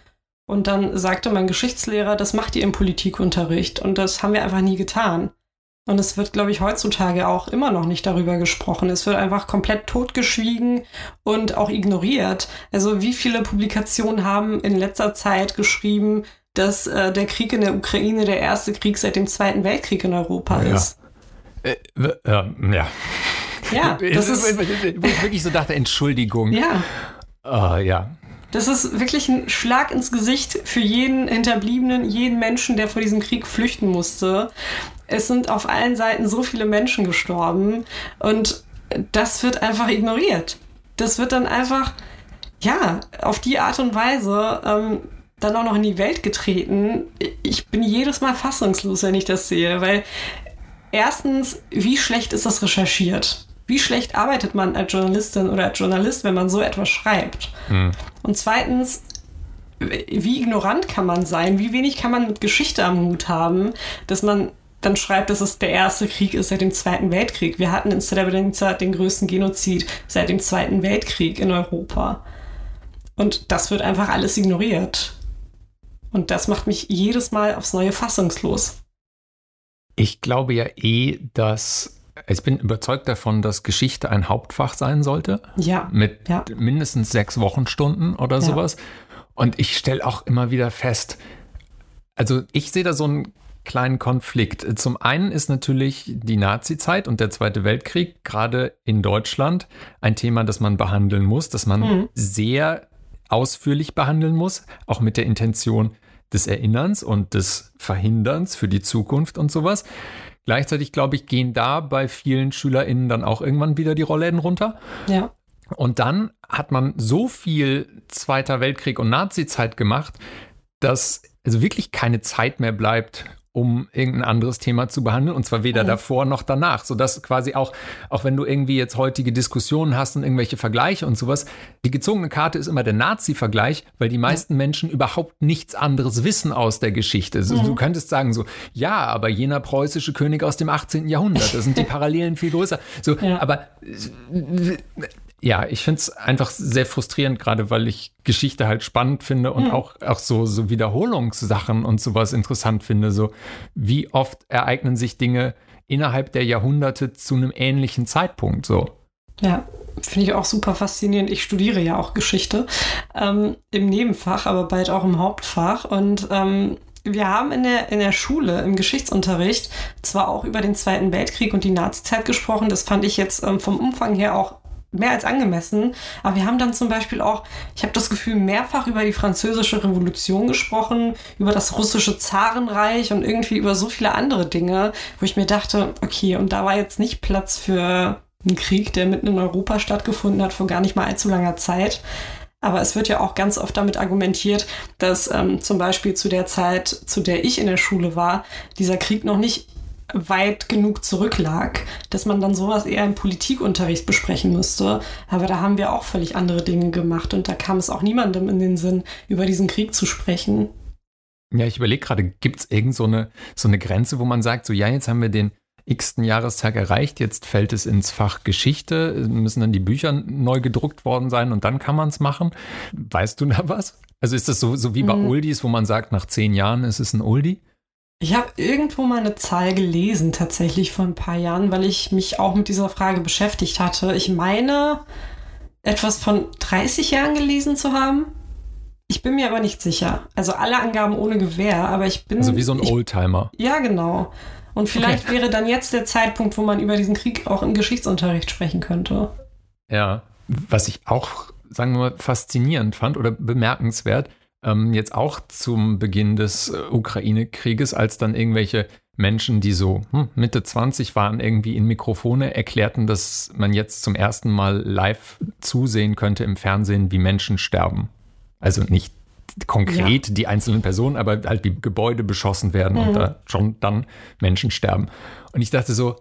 Und dann sagte mein Geschichtslehrer, das macht ihr im Politikunterricht. Und das haben wir einfach nie getan. Und es wird, glaube ich, heutzutage auch immer noch nicht darüber gesprochen. Es wird einfach komplett totgeschwiegen und auch ignoriert. Also wie viele Publikationen haben in letzter Zeit geschrieben, dass äh, der Krieg in der Ukraine der erste Krieg seit dem Zweiten Weltkrieg in Europa ja. ist? Äh, äh, ja. Ja, das ist, wo ich wirklich so dachte, Entschuldigung. Ja. Uh, ja, das ist wirklich ein Schlag ins Gesicht für jeden Hinterbliebenen, jeden Menschen, der vor diesem Krieg flüchten musste. Es sind auf allen Seiten so viele Menschen gestorben und das wird einfach ignoriert. Das wird dann einfach, ja, auf die Art und Weise ähm, dann auch noch in die Welt getreten. Ich bin jedes Mal fassungslos, wenn ich das sehe, weil erstens, wie schlecht ist das recherchiert? Wie schlecht arbeitet man als Journalistin oder als Journalist, wenn man so etwas schreibt? Mhm. Und zweitens, wie ignorant kann man sein? Wie wenig kann man mit Geschichte am Hut haben, dass man dann schreibt, dass es der erste Krieg ist seit dem Zweiten Weltkrieg. Wir hatten in Srebrenica den größten Genozid seit dem Zweiten Weltkrieg in Europa. Und das wird einfach alles ignoriert. Und das macht mich jedes Mal aufs Neue fassungslos. Ich glaube ja eh, dass ich bin überzeugt davon, dass Geschichte ein Hauptfach sein sollte. Ja. Mit ja. mindestens sechs Wochenstunden oder ja. sowas. Und ich stelle auch immer wieder fest, also ich sehe da so einen kleinen Konflikt. Zum einen ist natürlich die Nazi-Zeit und der Zweite Weltkrieg gerade in Deutschland ein Thema, das man behandeln muss, das man mhm. sehr ausführlich behandeln muss, auch mit der Intention des Erinnerns und des Verhinderns für die Zukunft und sowas. Gleichzeitig, glaube ich, gehen da bei vielen SchülerInnen dann auch irgendwann wieder die Rollläden runter. Ja. Und dann hat man so viel Zweiter Weltkrieg und Nazi-Zeit gemacht, dass also wirklich keine Zeit mehr bleibt, um irgendein anderes Thema zu behandeln und zwar weder mhm. davor noch danach, sodass quasi auch, auch wenn du irgendwie jetzt heutige Diskussionen hast und irgendwelche Vergleiche und sowas, die gezogene Karte ist immer der Nazi-Vergleich, weil die meisten ja. Menschen überhaupt nichts anderes wissen aus der Geschichte. Mhm. Du könntest sagen so, ja, aber jener preußische König aus dem 18. Jahrhundert, da sind die Parallelen viel größer. So, ja. aber ja, ich finde es einfach sehr frustrierend, gerade weil ich Geschichte halt spannend finde und mhm. auch, auch so, so Wiederholungssachen und sowas interessant finde. So, wie oft ereignen sich Dinge innerhalb der Jahrhunderte zu einem ähnlichen Zeitpunkt so? Ja, finde ich auch super faszinierend. Ich studiere ja auch Geschichte ähm, im Nebenfach, aber bald auch im Hauptfach. Und ähm, wir haben in der, in der Schule, im Geschichtsunterricht, zwar auch über den Zweiten Weltkrieg und die Nazizeit gesprochen. Das fand ich jetzt ähm, vom Umfang her auch mehr als angemessen. Aber wir haben dann zum Beispiel auch, ich habe das Gefühl, mehrfach über die französische Revolution gesprochen, über das russische Zarenreich und irgendwie über so viele andere Dinge, wo ich mir dachte, okay, und da war jetzt nicht Platz für einen Krieg, der mitten in Europa stattgefunden hat, vor gar nicht mal allzu langer Zeit. Aber es wird ja auch ganz oft damit argumentiert, dass ähm, zum Beispiel zu der Zeit, zu der ich in der Schule war, dieser Krieg noch nicht weit genug zurücklag, dass man dann sowas eher im Politikunterricht besprechen müsste. Aber da haben wir auch völlig andere Dinge gemacht und da kam es auch niemandem in den Sinn, über diesen Krieg zu sprechen. Ja, ich überlege gerade, gibt es irgend so eine, so eine Grenze, wo man sagt, so ja, jetzt haben wir den x. Jahrestag erreicht, jetzt fällt es ins Fach Geschichte, müssen dann die Bücher neu gedruckt worden sein und dann kann man es machen. Weißt du da was? Also ist das so, so wie bei mhm. Oldies, wo man sagt, nach zehn Jahren ist es ein Oldie? Ich habe irgendwo mal eine Zahl gelesen, tatsächlich vor ein paar Jahren, weil ich mich auch mit dieser Frage beschäftigt hatte. Ich meine, etwas von 30 Jahren gelesen zu haben. Ich bin mir aber nicht sicher. Also alle Angaben ohne Gewähr, aber ich bin. Also wie so ein Oldtimer. Ich, ja, genau. Und vielleicht okay. wäre dann jetzt der Zeitpunkt, wo man über diesen Krieg auch im Geschichtsunterricht sprechen könnte. Ja, was ich auch, sagen wir mal, faszinierend fand oder bemerkenswert, ähm, jetzt auch zum Beginn des äh, Ukraine-Krieges, als dann irgendwelche Menschen, die so hm, Mitte 20 waren, irgendwie in Mikrofone erklärten, dass man jetzt zum ersten Mal live zusehen könnte im Fernsehen, wie Menschen sterben. Also nicht konkret ja. die einzelnen Personen, aber halt die Gebäude beschossen werden mhm. und da schon dann Menschen sterben. Und ich dachte so,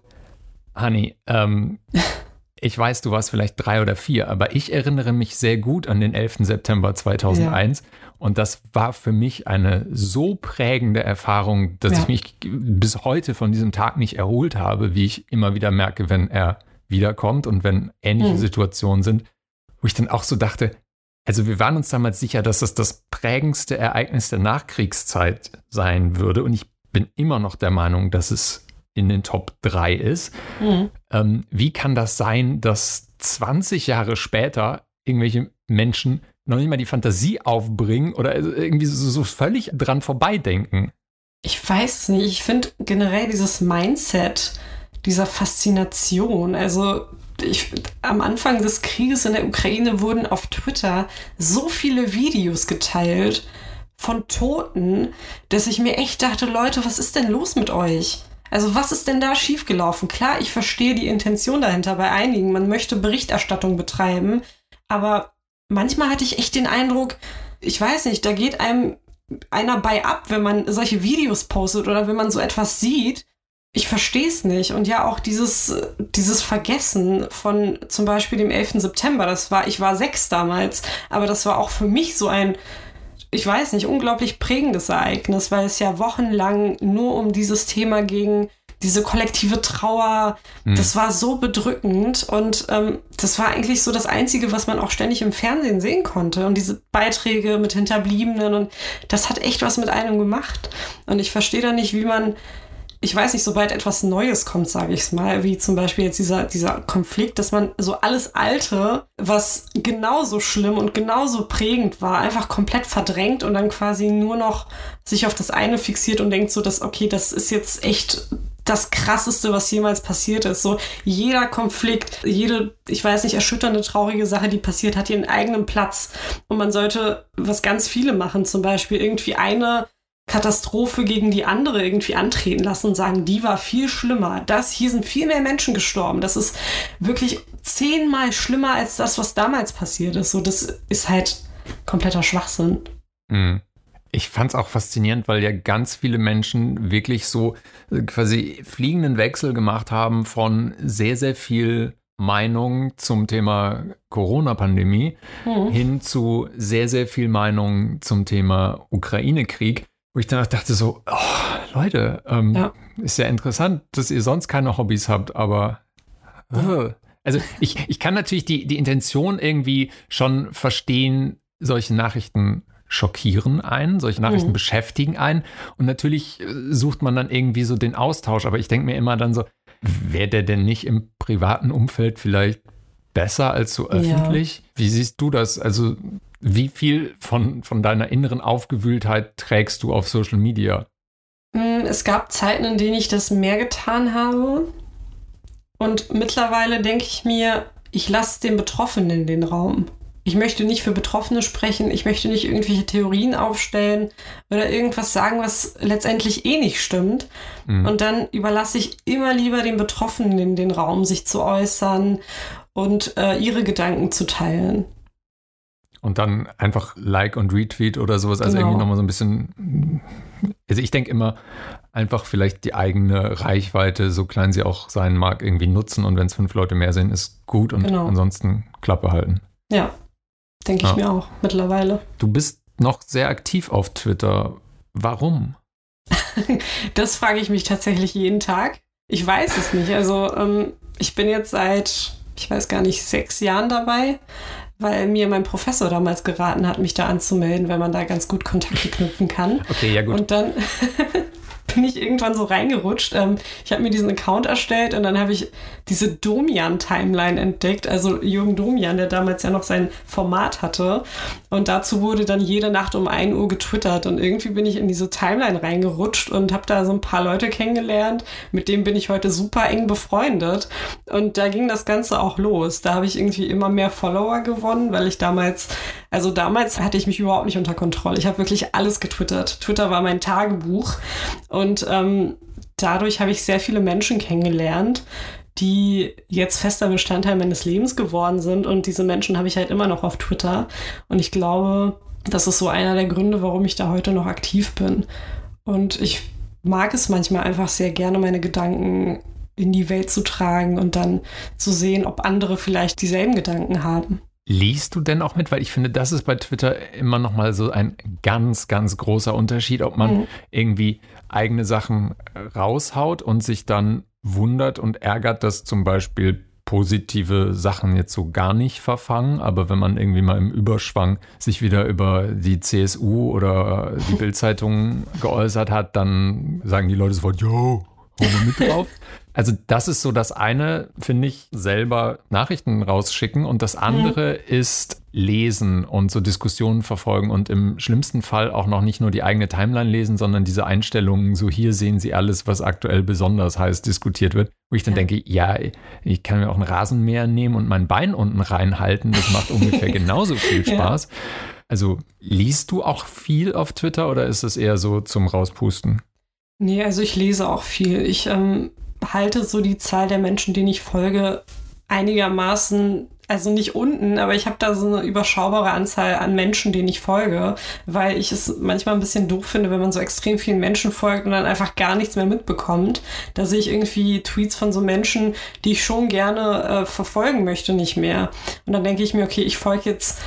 Honey, ähm, ich weiß, du warst vielleicht drei oder vier, aber ich erinnere mich sehr gut an den 11. September 2001 ja. Und das war für mich eine so prägende Erfahrung, dass ja. ich mich bis heute von diesem Tag nicht erholt habe, wie ich immer wieder merke, wenn er wiederkommt und wenn ähnliche mhm. Situationen sind, wo ich dann auch so dachte, also wir waren uns damals sicher, dass das das prägendste Ereignis der Nachkriegszeit sein würde und ich bin immer noch der Meinung, dass es in den Top 3 ist. Mhm. Ähm, wie kann das sein, dass 20 Jahre später irgendwelche Menschen noch nicht mal die Fantasie aufbringen oder irgendwie so, so völlig dran vorbeidenken? Ich weiß nicht. Ich finde generell dieses Mindset dieser Faszination, also ich, am Anfang des Krieges in der Ukraine wurden auf Twitter so viele Videos geteilt von Toten, dass ich mir echt dachte, Leute, was ist denn los mit euch? Also was ist denn da schiefgelaufen? Klar, ich verstehe die Intention dahinter bei einigen. Man möchte Berichterstattung betreiben, aber manchmal hatte ich echt den Eindruck, ich weiß nicht, da geht einem einer bei ab, wenn man solche Videos postet oder wenn man so etwas sieht ich verstehe es nicht. Und ja, auch dieses, dieses Vergessen von zum Beispiel dem 11. September, das war, ich war sechs damals, aber das war auch für mich so ein, ich weiß nicht, unglaublich prägendes Ereignis, weil es ja wochenlang nur um dieses Thema ging, diese kollektive Trauer, mhm. das war so bedrückend und ähm, das war eigentlich so das Einzige, was man auch ständig im Fernsehen sehen konnte und diese Beiträge mit Hinterbliebenen und das hat echt was mit einem gemacht und ich verstehe da nicht, wie man ich weiß nicht, sobald etwas Neues kommt, sage ich es mal, wie zum Beispiel jetzt dieser, dieser Konflikt, dass man so alles Alte, was genauso schlimm und genauso prägend war, einfach komplett verdrängt und dann quasi nur noch sich auf das eine fixiert und denkt so, dass, okay, das ist jetzt echt das krasseste, was jemals passiert ist. So jeder Konflikt, jede, ich weiß nicht, erschütternde, traurige Sache, die passiert, hat ihren eigenen Platz. Und man sollte, was ganz viele machen, zum Beispiel irgendwie eine Katastrophe gegen die andere irgendwie antreten lassen und sagen, die war viel schlimmer. Das, hier sind viel mehr Menschen gestorben. Das ist wirklich zehnmal schlimmer als das, was damals passiert ist. So, das ist halt kompletter Schwachsinn. Mhm. Ich fand es auch faszinierend, weil ja ganz viele Menschen wirklich so äh, quasi fliegenden Wechsel gemacht haben von sehr, sehr viel Meinung zum Thema Corona-Pandemie mhm. hin zu sehr, sehr viel Meinung zum Thema Ukraine-Krieg. Wo ich danach dachte so, oh, Leute, ähm, ja. ist ja interessant, dass ihr sonst keine Hobbys habt, aber äh. also ich, ich kann natürlich die, die Intention irgendwie schon verstehen, solche Nachrichten schockieren einen, solche Nachrichten mhm. beschäftigen einen und natürlich äh, sucht man dann irgendwie so den Austausch, aber ich denke mir immer dann so, wäre der denn nicht im privaten Umfeld vielleicht besser als so öffentlich? Ja. Wie siehst du das? Also wie viel von, von deiner inneren Aufgewühltheit trägst du auf Social Media? Mm, es gab Zeiten, in denen ich das mehr getan habe. Und mittlerweile denke ich mir, ich lasse den Betroffenen den Raum. Ich möchte nicht für Betroffene sprechen, ich möchte nicht irgendwelche Theorien aufstellen oder irgendwas sagen, was letztendlich eh nicht stimmt. Mhm. Und dann überlasse ich immer lieber den Betroffenen den Raum, sich zu äußern und äh, ihre Gedanken zu teilen und dann einfach Like und Retweet oder sowas. Also genau. irgendwie nochmal so ein bisschen. Also ich denke immer, einfach vielleicht die eigene Reichweite, so klein sie auch sein mag, irgendwie nutzen und wenn es fünf Leute mehr sind, ist gut und genau. ansonsten Klappe halten. Ja, denke ich ja. mir auch mittlerweile. Du bist noch sehr aktiv auf Twitter. Warum? das frage ich mich tatsächlich jeden Tag. Ich weiß es nicht. Also ähm, ich bin jetzt seit, ich weiß gar nicht, sechs Jahren dabei, weil mir mein Professor damals geraten hat, mich da anzumelden, weil man da ganz gut Kontakte knüpfen kann. Okay, ja gut. Und dann bin ich irgendwann so reingerutscht. Ähm, ich habe mir diesen Account erstellt und dann habe ich diese Domian-Timeline entdeckt. Also Jürgen Domian, der damals ja noch sein Format hatte. Und dazu wurde dann jede Nacht um 1 Uhr getwittert. Und irgendwie bin ich in diese Timeline reingerutscht und habe da so ein paar Leute kennengelernt. Mit denen bin ich heute super eng befreundet. Und da ging das Ganze auch los. Da habe ich irgendwie immer mehr Follower gewonnen, weil ich damals, also damals hatte ich mich überhaupt nicht unter Kontrolle. Ich habe wirklich alles getwittert. Twitter war mein Tagebuch. Und ähm, dadurch habe ich sehr viele Menschen kennengelernt, die jetzt fester Bestandteil meines Lebens geworden sind. Und diese Menschen habe ich halt immer noch auf Twitter. Und ich glaube, das ist so einer der Gründe, warum ich da heute noch aktiv bin. Und ich mag es manchmal einfach sehr gerne, meine Gedanken in die Welt zu tragen und dann zu sehen, ob andere vielleicht dieselben Gedanken haben. Liest du denn auch mit? Weil ich finde, das ist bei Twitter immer noch mal so ein ganz, ganz großer Unterschied, ob man mhm. irgendwie eigene Sachen raushaut und sich dann wundert und ärgert, dass zum Beispiel positive Sachen jetzt so gar nicht verfangen, aber wenn man irgendwie mal im Überschwang sich wieder über die CSU oder die Bildzeitung geäußert hat, dann sagen die Leute sofort, yo, hol mit drauf. Also das ist so das eine, finde ich, selber Nachrichten rausschicken und das andere mhm. ist lesen und so Diskussionen verfolgen und im schlimmsten Fall auch noch nicht nur die eigene Timeline lesen, sondern diese Einstellungen, so hier sehen Sie alles, was aktuell besonders heiß diskutiert wird, wo ich dann ja. denke, ja, ich kann mir auch ein Rasenmäher nehmen und mein Bein unten reinhalten, das macht ungefähr genauso viel Spaß. Ja. Also liest du auch viel auf Twitter oder ist es eher so zum Rauspusten? Nee, also ich lese auch viel. Ich ähm, halte so die Zahl der Menschen, denen ich folge, einigermaßen, also nicht unten, aber ich habe da so eine überschaubare Anzahl an Menschen, denen ich folge, weil ich es manchmal ein bisschen doof finde, wenn man so extrem vielen Menschen folgt und dann einfach gar nichts mehr mitbekommt. Da sehe ich irgendwie Tweets von so Menschen, die ich schon gerne äh, verfolgen möchte, nicht mehr. Und dann denke ich mir, okay, ich folge jetzt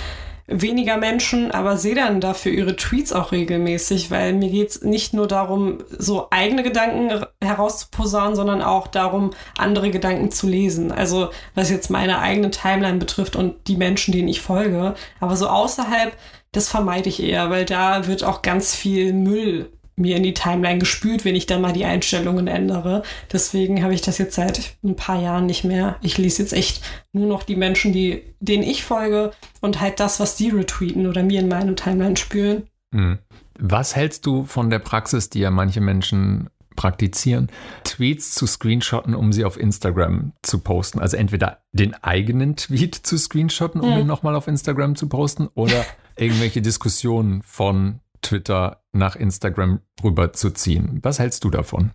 weniger Menschen, aber sehe dann dafür ihre Tweets auch regelmäßig, weil mir geht es nicht nur darum, so eigene Gedanken herauszuposaunen, sondern auch darum, andere Gedanken zu lesen. Also was jetzt meine eigene Timeline betrifft und die Menschen, denen ich folge. Aber so außerhalb, das vermeide ich eher, weil da wird auch ganz viel Müll mir in die Timeline gespült, wenn ich dann mal die Einstellungen ändere. Deswegen habe ich das jetzt seit ein paar Jahren nicht mehr. Ich lese jetzt echt nur noch die Menschen, die, denen ich folge und halt das, was die retweeten oder mir in meine Timeline spülen. Hm. Was hältst du von der Praxis, die ja manche Menschen praktizieren, Tweets zu screenshotten, um sie auf Instagram zu posten? Also entweder den eigenen Tweet zu screenshotten, um hm. ihn nochmal auf Instagram zu posten oder irgendwelche Diskussionen von Twitter nach Instagram rüberzuziehen. Was hältst du davon?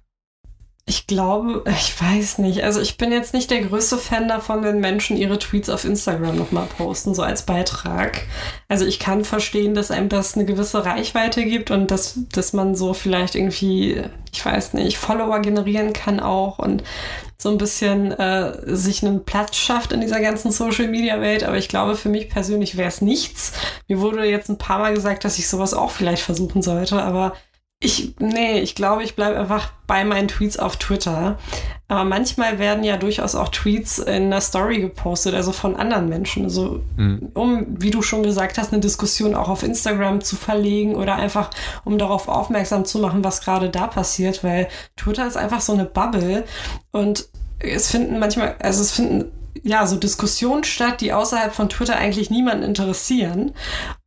Ich glaube, ich weiß nicht. Also ich bin jetzt nicht der größte Fan davon, wenn Menschen ihre Tweets auf Instagram nochmal posten, so als Beitrag. Also ich kann verstehen, dass einem das eine gewisse Reichweite gibt und dass, dass man so vielleicht irgendwie, ich weiß nicht, Follower generieren kann auch und so ein bisschen äh, sich einen Platz schafft in dieser ganzen Social-Media-Welt. Aber ich glaube, für mich persönlich wäre es nichts. Mir wurde jetzt ein paar Mal gesagt, dass ich sowas auch vielleicht versuchen sollte, aber ich, nee, ich glaube, ich bleibe einfach bei meinen Tweets auf Twitter. Aber manchmal werden ja durchaus auch Tweets in einer Story gepostet, also von anderen Menschen. Also, mhm. um, wie du schon gesagt hast, eine Diskussion auch auf Instagram zu verlegen oder einfach, um darauf aufmerksam zu machen, was gerade da passiert, weil Twitter ist einfach so eine Bubble und es finden manchmal, also es finden ja, so Diskussionen statt, die außerhalb von Twitter eigentlich niemanden interessieren.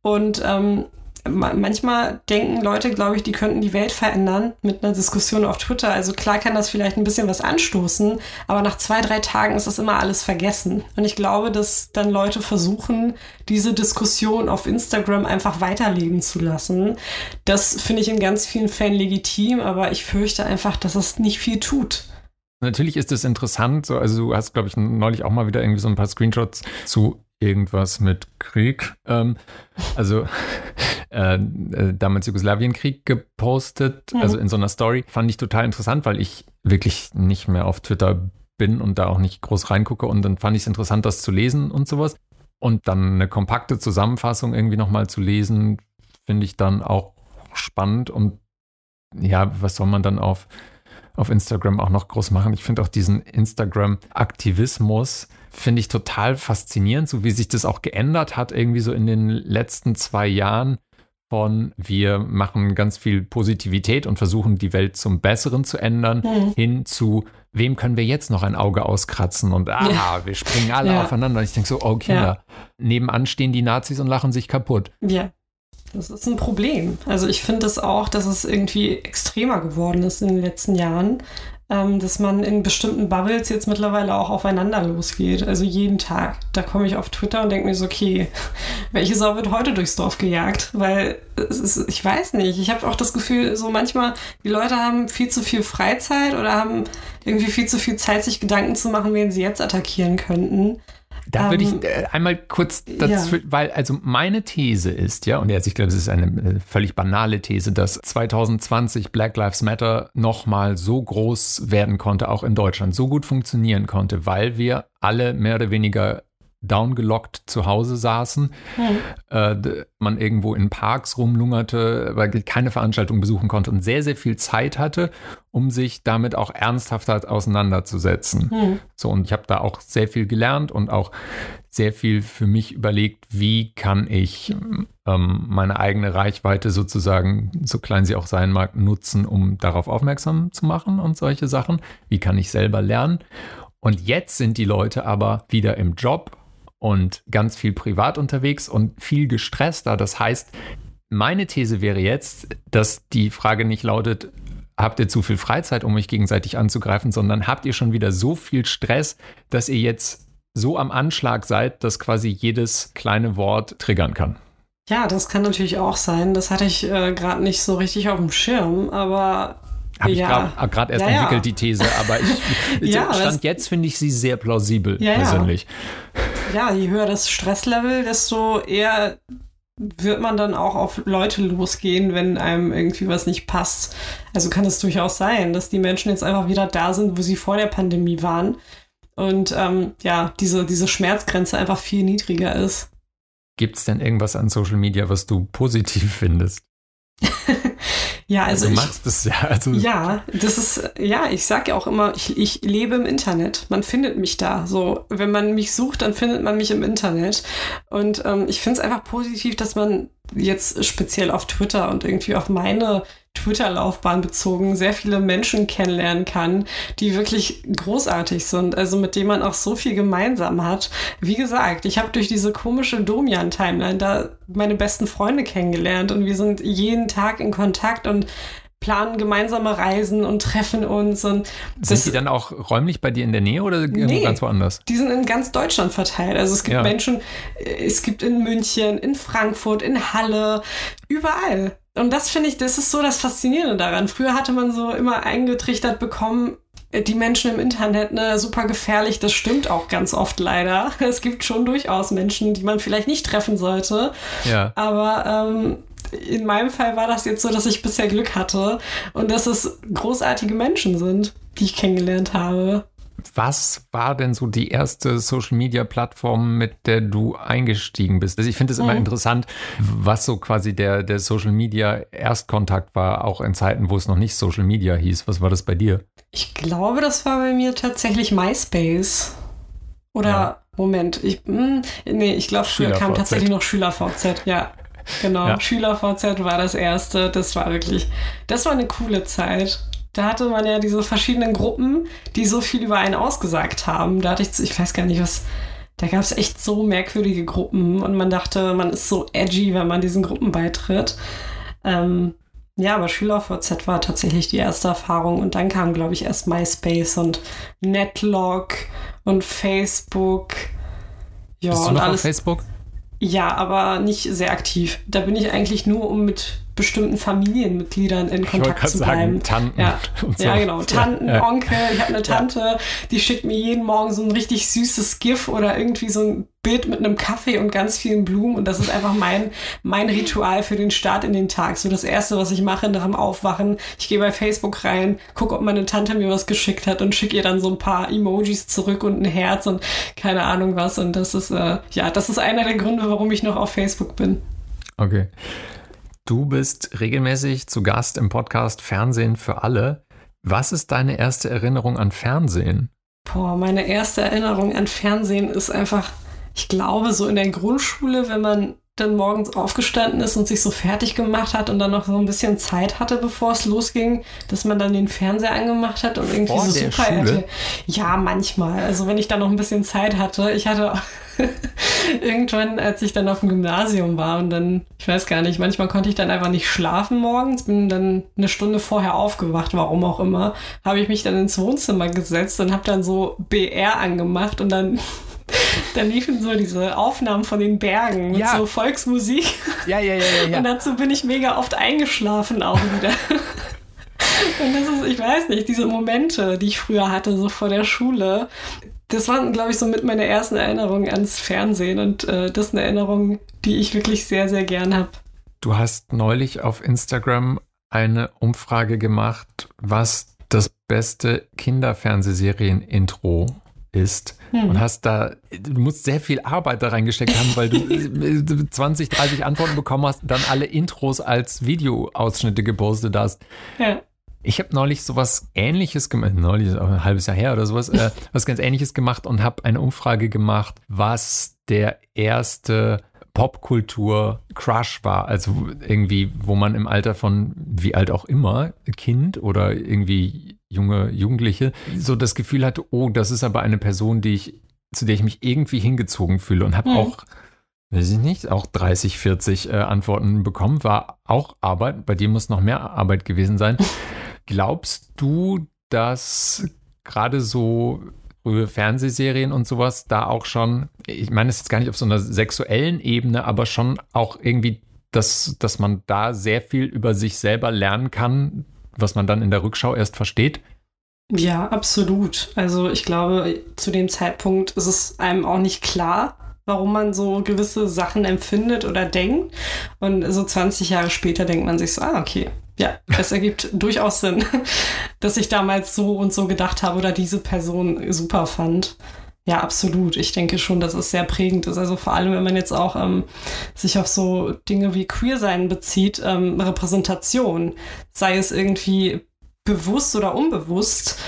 Und ähm, manchmal denken Leute, glaube ich, die könnten die Welt verändern mit einer Diskussion auf Twitter. Also klar kann das vielleicht ein bisschen was anstoßen, aber nach zwei, drei Tagen ist das immer alles vergessen. Und ich glaube, dass dann Leute versuchen, diese Diskussion auf Instagram einfach weiterleben zu lassen. Das finde ich in ganz vielen Fällen legitim, aber ich fürchte einfach, dass es nicht viel tut. Natürlich ist es interessant, so, also du hast, glaube ich, neulich auch mal wieder irgendwie so ein paar Screenshots zu irgendwas mit Krieg. Ähm, also äh, äh, damals Jugoslawienkrieg gepostet, mhm. also in so einer Story. Fand ich total interessant, weil ich wirklich nicht mehr auf Twitter bin und da auch nicht groß reingucke. Und dann fand ich es interessant, das zu lesen und sowas. Und dann eine kompakte Zusammenfassung irgendwie nochmal zu lesen, finde ich dann auch spannend. Und ja, was soll man dann auf auf Instagram auch noch groß machen. Ich finde auch diesen Instagram-Aktivismus, finde ich total faszinierend, so wie sich das auch geändert hat, irgendwie so in den letzten zwei Jahren von wir machen ganz viel Positivität und versuchen die Welt zum Besseren zu ändern, mhm. hin zu wem können wir jetzt noch ein Auge auskratzen und aha, ja. wir springen alle ja. aufeinander. Ich denke so, oh Kinder, ja. nebenan stehen die Nazis und lachen sich kaputt. Ja. Das ist ein Problem. Also ich finde es das auch, dass es irgendwie extremer geworden ist in den letzten Jahren ähm, dass man in bestimmten Bubbles jetzt mittlerweile auch aufeinander losgeht. Also jeden Tag. Da komme ich auf Twitter und denke mir so, okay, welche Sau wird heute durchs Dorf gejagt? Weil ist, ich weiß nicht. Ich habe auch das Gefühl, so manchmal, die Leute haben viel zu viel Freizeit oder haben irgendwie viel zu viel Zeit, sich Gedanken zu machen, wen sie jetzt attackieren könnten. Da würde ich ähm, äh, einmal kurz dazu, ja. weil also meine These ist, ja, und jetzt, ich glaube, es ist eine äh, völlig banale These, dass 2020 Black Lives Matter nochmal so groß werden konnte, auch in Deutschland, so gut funktionieren konnte, weil wir alle mehr oder weniger downgelockt zu Hause saßen, hm. äh, man irgendwo in Parks rumlungerte, weil keine Veranstaltung besuchen konnte und sehr, sehr viel Zeit hatte, um sich damit auch ernsthaft auseinanderzusetzen. Hm. So, und ich habe da auch sehr viel gelernt und auch sehr viel für mich überlegt, wie kann ich ähm, meine eigene Reichweite sozusagen, so klein sie auch sein mag, nutzen, um darauf aufmerksam zu machen und solche Sachen. Wie kann ich selber lernen? Und jetzt sind die Leute aber wieder im Job und ganz viel privat unterwegs und viel gestresster. Das heißt, meine These wäre jetzt, dass die Frage nicht lautet, habt ihr zu viel Freizeit, um euch gegenseitig anzugreifen, sondern habt ihr schon wieder so viel Stress, dass ihr jetzt so am Anschlag seid, dass quasi jedes kleine Wort triggern kann. Ja, das kann natürlich auch sein. Das hatte ich äh, gerade nicht so richtig auf dem Schirm, aber habe ich ja. gerade erst ja, entwickelt, die These, aber ich, ja, Stand jetzt finde ich sie sehr plausibel, persönlich. Ja. je höher das Stresslevel, desto eher wird man dann auch auf Leute losgehen, wenn einem irgendwie was nicht passt. Also kann es durchaus sein, dass die Menschen jetzt einfach wieder da sind, wo sie vor der Pandemie waren. Und ähm, ja, diese, diese Schmerzgrenze einfach viel niedriger ist. Gibt es denn irgendwas an Social Media, was du positiv findest? Ja, also, also du machst es ja. Also ja, das ist, ja, ich sage ja auch immer, ich, ich lebe im Internet. Man findet mich da. So, wenn man mich sucht, dann findet man mich im Internet. Und ähm, ich finde es einfach positiv, dass man jetzt speziell auf Twitter und irgendwie auf meine Twitter-Laufbahn bezogen sehr viele Menschen kennenlernen kann, die wirklich großartig sind, also mit denen man auch so viel gemeinsam hat. Wie gesagt, ich habe durch diese komische Domian-Timeline da meine besten Freunde kennengelernt und wir sind jeden Tag in Kontakt und planen gemeinsame Reisen und treffen uns. Und sind die dann auch räumlich bei dir in der Nähe oder irgendwo nee, ganz woanders? Die sind in ganz Deutschland verteilt. Also es gibt ja. Menschen, äh, es gibt in München, in Frankfurt, in Halle, überall. Und das finde ich, das ist so das Faszinierende daran. Früher hatte man so immer eingetrichtert bekommen, die Menschen im Internet, ne, super gefährlich. Das stimmt auch ganz oft leider. Es gibt schon durchaus Menschen, die man vielleicht nicht treffen sollte. Ja. Aber ähm, in meinem Fall war das jetzt so, dass ich bisher Glück hatte und dass es großartige Menschen sind, die ich kennengelernt habe. Was war denn so die erste Social Media Plattform, mit der du eingestiegen bist? Also ich finde es immer mhm. interessant, was so quasi der, der Social Media Erstkontakt war, auch in Zeiten, wo es noch nicht Social Media hieß. Was war das bei dir? Ich glaube, das war bei mir tatsächlich MySpace. Oder, ja. Moment, ich, mh, hm, nee, ich glaube, früher kam tatsächlich noch SchülerVZ, ja. Genau, ja. SchülerVZ war das erste. Das war wirklich, das war eine coole Zeit. Da hatte man ja diese verschiedenen Gruppen, die so viel über einen ausgesagt haben. Da hatte ich, ich weiß gar nicht, was, da gab es echt so merkwürdige Gruppen und man dachte, man ist so edgy, wenn man diesen Gruppen beitritt. Ähm, ja, aber SchülerVZ war tatsächlich die erste Erfahrung und dann kam, glaube ich, erst MySpace und Netlog und Facebook. Ja, Bist du noch und alles. Auf Facebook? Ja, aber nicht sehr aktiv. Da bin ich eigentlich nur, um mit bestimmten Familienmitgliedern in Kontakt zu bleiben. Sagen, Tanten ja. So. ja, genau. Tanten, ja. Onkel. Ich habe eine Tante, ja. die schickt mir jeden Morgen so ein richtig süßes GIF oder irgendwie so ein Bild mit einem Kaffee und ganz vielen Blumen. Und das ist einfach mein, mein Ritual für den Start in den Tag. So das Erste, was ich mache nach dem Aufwachen. Ich gehe bei Facebook rein, gucke, ob meine Tante mir was geschickt hat und schicke ihr dann so ein paar Emojis zurück und ein Herz und keine Ahnung was. Und das ist, äh, ja, das ist einer der Gründe, warum ich noch auf Facebook bin. Okay. Du bist regelmäßig zu Gast im Podcast Fernsehen für alle. Was ist deine erste Erinnerung an Fernsehen? Boah, meine erste Erinnerung an Fernsehen ist einfach, ich glaube, so in der Grundschule, wenn man dann morgens aufgestanden ist und sich so fertig gemacht hat und dann noch so ein bisschen Zeit hatte, bevor es losging, dass man dann den Fernseher angemacht hat und irgendwie Vor so super? RTL Ja, manchmal. Also wenn ich dann noch ein bisschen Zeit hatte. Ich hatte irgendwann, als ich dann auf dem Gymnasium war und dann, ich weiß gar nicht, manchmal konnte ich dann einfach nicht schlafen morgens, bin dann eine Stunde vorher aufgewacht, warum auch immer, habe ich mich dann ins Wohnzimmer gesetzt und habe dann so BR angemacht und dann dann liefen so diese Aufnahmen von den Bergen mit Ja. so Volksmusik. Ja, ja, ja, Und dazu bin ich mega oft eingeschlafen auch wieder. Und das ist, ich weiß nicht, diese Momente, die ich früher hatte, so vor der Schule, das waren, glaube ich, so mit meine ersten Erinnerungen ans Fernsehen. Und äh, das ist eine Erinnerung, die ich wirklich sehr, sehr gern habe. Du hast neulich auf Instagram eine Umfrage gemacht, was das beste Kinderfernsehserien-Intro ist. Hm. Und hast da, du musst sehr viel Arbeit da reingesteckt haben, weil du 20, 30 Antworten bekommen hast, dann alle Intros als Videoausschnitte gepostet hast. Ja. Ich habe neulich sowas ähnliches gemacht, neulich, ist auch ein halbes Jahr her oder sowas, äh, was ganz ähnliches gemacht und habe eine Umfrage gemacht, was der erste Popkultur-Crush war. Also irgendwie, wo man im Alter von wie alt auch immer, Kind oder irgendwie junge Jugendliche, so das Gefühl hatte, oh, das ist aber eine Person, die ich, zu der ich mich irgendwie hingezogen fühle und habe Mhm. auch weiß ich nicht, auch 30, 40 äh, Antworten bekommen, war auch Arbeit. Bei dir muss noch mehr Arbeit gewesen sein. Glaubst du, dass gerade so frühe Fernsehserien und sowas da auch schon, ich meine es jetzt gar nicht auf so einer sexuellen Ebene, aber schon auch irgendwie, dass, dass man da sehr viel über sich selber lernen kann, was man dann in der Rückschau erst versteht? Ja, absolut. Also ich glaube, zu dem Zeitpunkt ist es einem auch nicht klar, warum man so gewisse Sachen empfindet oder denkt. Und so 20 Jahre später denkt man sich so, ah, okay, ja, es ergibt durchaus Sinn, dass ich damals so und so gedacht habe oder diese Person super fand. Ja, absolut. Ich denke schon, dass es sehr prägend ist. Also vor allem, wenn man jetzt auch ähm, sich auf so Dinge wie Queer-Sein bezieht, ähm, Repräsentation, sei es irgendwie bewusst oder unbewusst.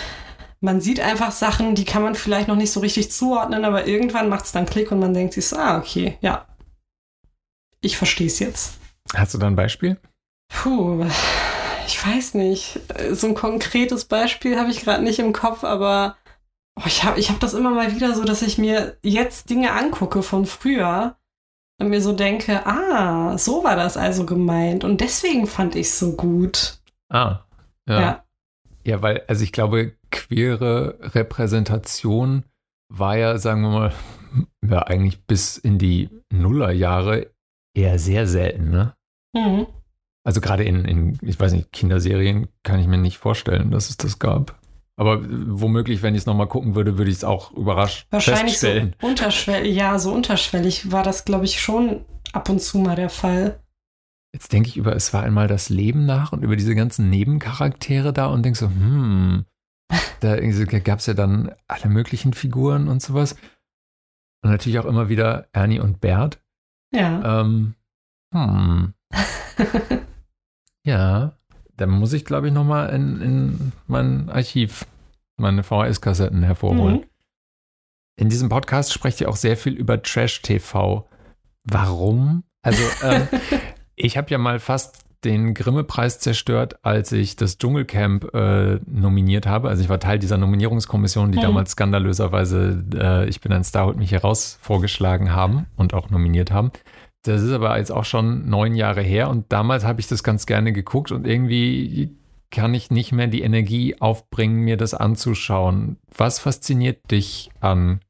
Man sieht einfach Sachen, die kann man vielleicht noch nicht so richtig zuordnen, aber irgendwann macht es dann Klick und man denkt sich so, ah, okay, ja, ich verstehe es jetzt. Hast du da ein Beispiel? Puh, ich weiß nicht. So ein konkretes Beispiel habe ich gerade nicht im Kopf, aber oh, ich habe ich hab das immer mal wieder so, dass ich mir jetzt Dinge angucke von früher und mir so denke, ah, so war das also gemeint und deswegen fand ich es so gut. Ah, Ja. ja. Ja, weil, also ich glaube, queere Repräsentation war ja, sagen wir mal, ja, eigentlich bis in die Nullerjahre eher sehr selten, ne? Mhm. Also gerade in, in, ich weiß nicht, Kinderserien kann ich mir nicht vorstellen, dass es das gab. Aber womöglich, wenn ich es nochmal gucken würde, würde ich es auch überrascht Wahrscheinlich so feststellen. unterschwellig, ja, so unterschwellig war das, glaube ich, schon ab und zu mal der Fall. Jetzt denke ich über Es war einmal das Leben nach und über diese ganzen Nebencharaktere da und denke so, hm, da gab es ja dann alle möglichen Figuren und sowas. Und natürlich auch immer wieder Ernie und Bert. Ja. Ähm, hm, ja, da muss ich, glaube ich, nochmal in, in mein Archiv meine VHS-Kassetten hervorholen. Mhm. In diesem Podcast sprecht ihr auch sehr viel über Trash-TV. Warum? Also, ähm, ich habe ja mal fast den Grimme-Preis zerstört, als ich das Dschungelcamp äh, nominiert habe. Also ich war Teil dieser Nominierungskommission, die Mhm. damals skandalöserweise äh, Ich bin ein Star, holt mich hier raus vorgeschlagen haben und auch nominiert haben. Das ist aber jetzt auch schon neun Jahre her und damals habe ich das ganz gerne geguckt und irgendwie kann ich nicht mehr die Energie aufbringen, mir das anzuschauen. Was fasziniert dich an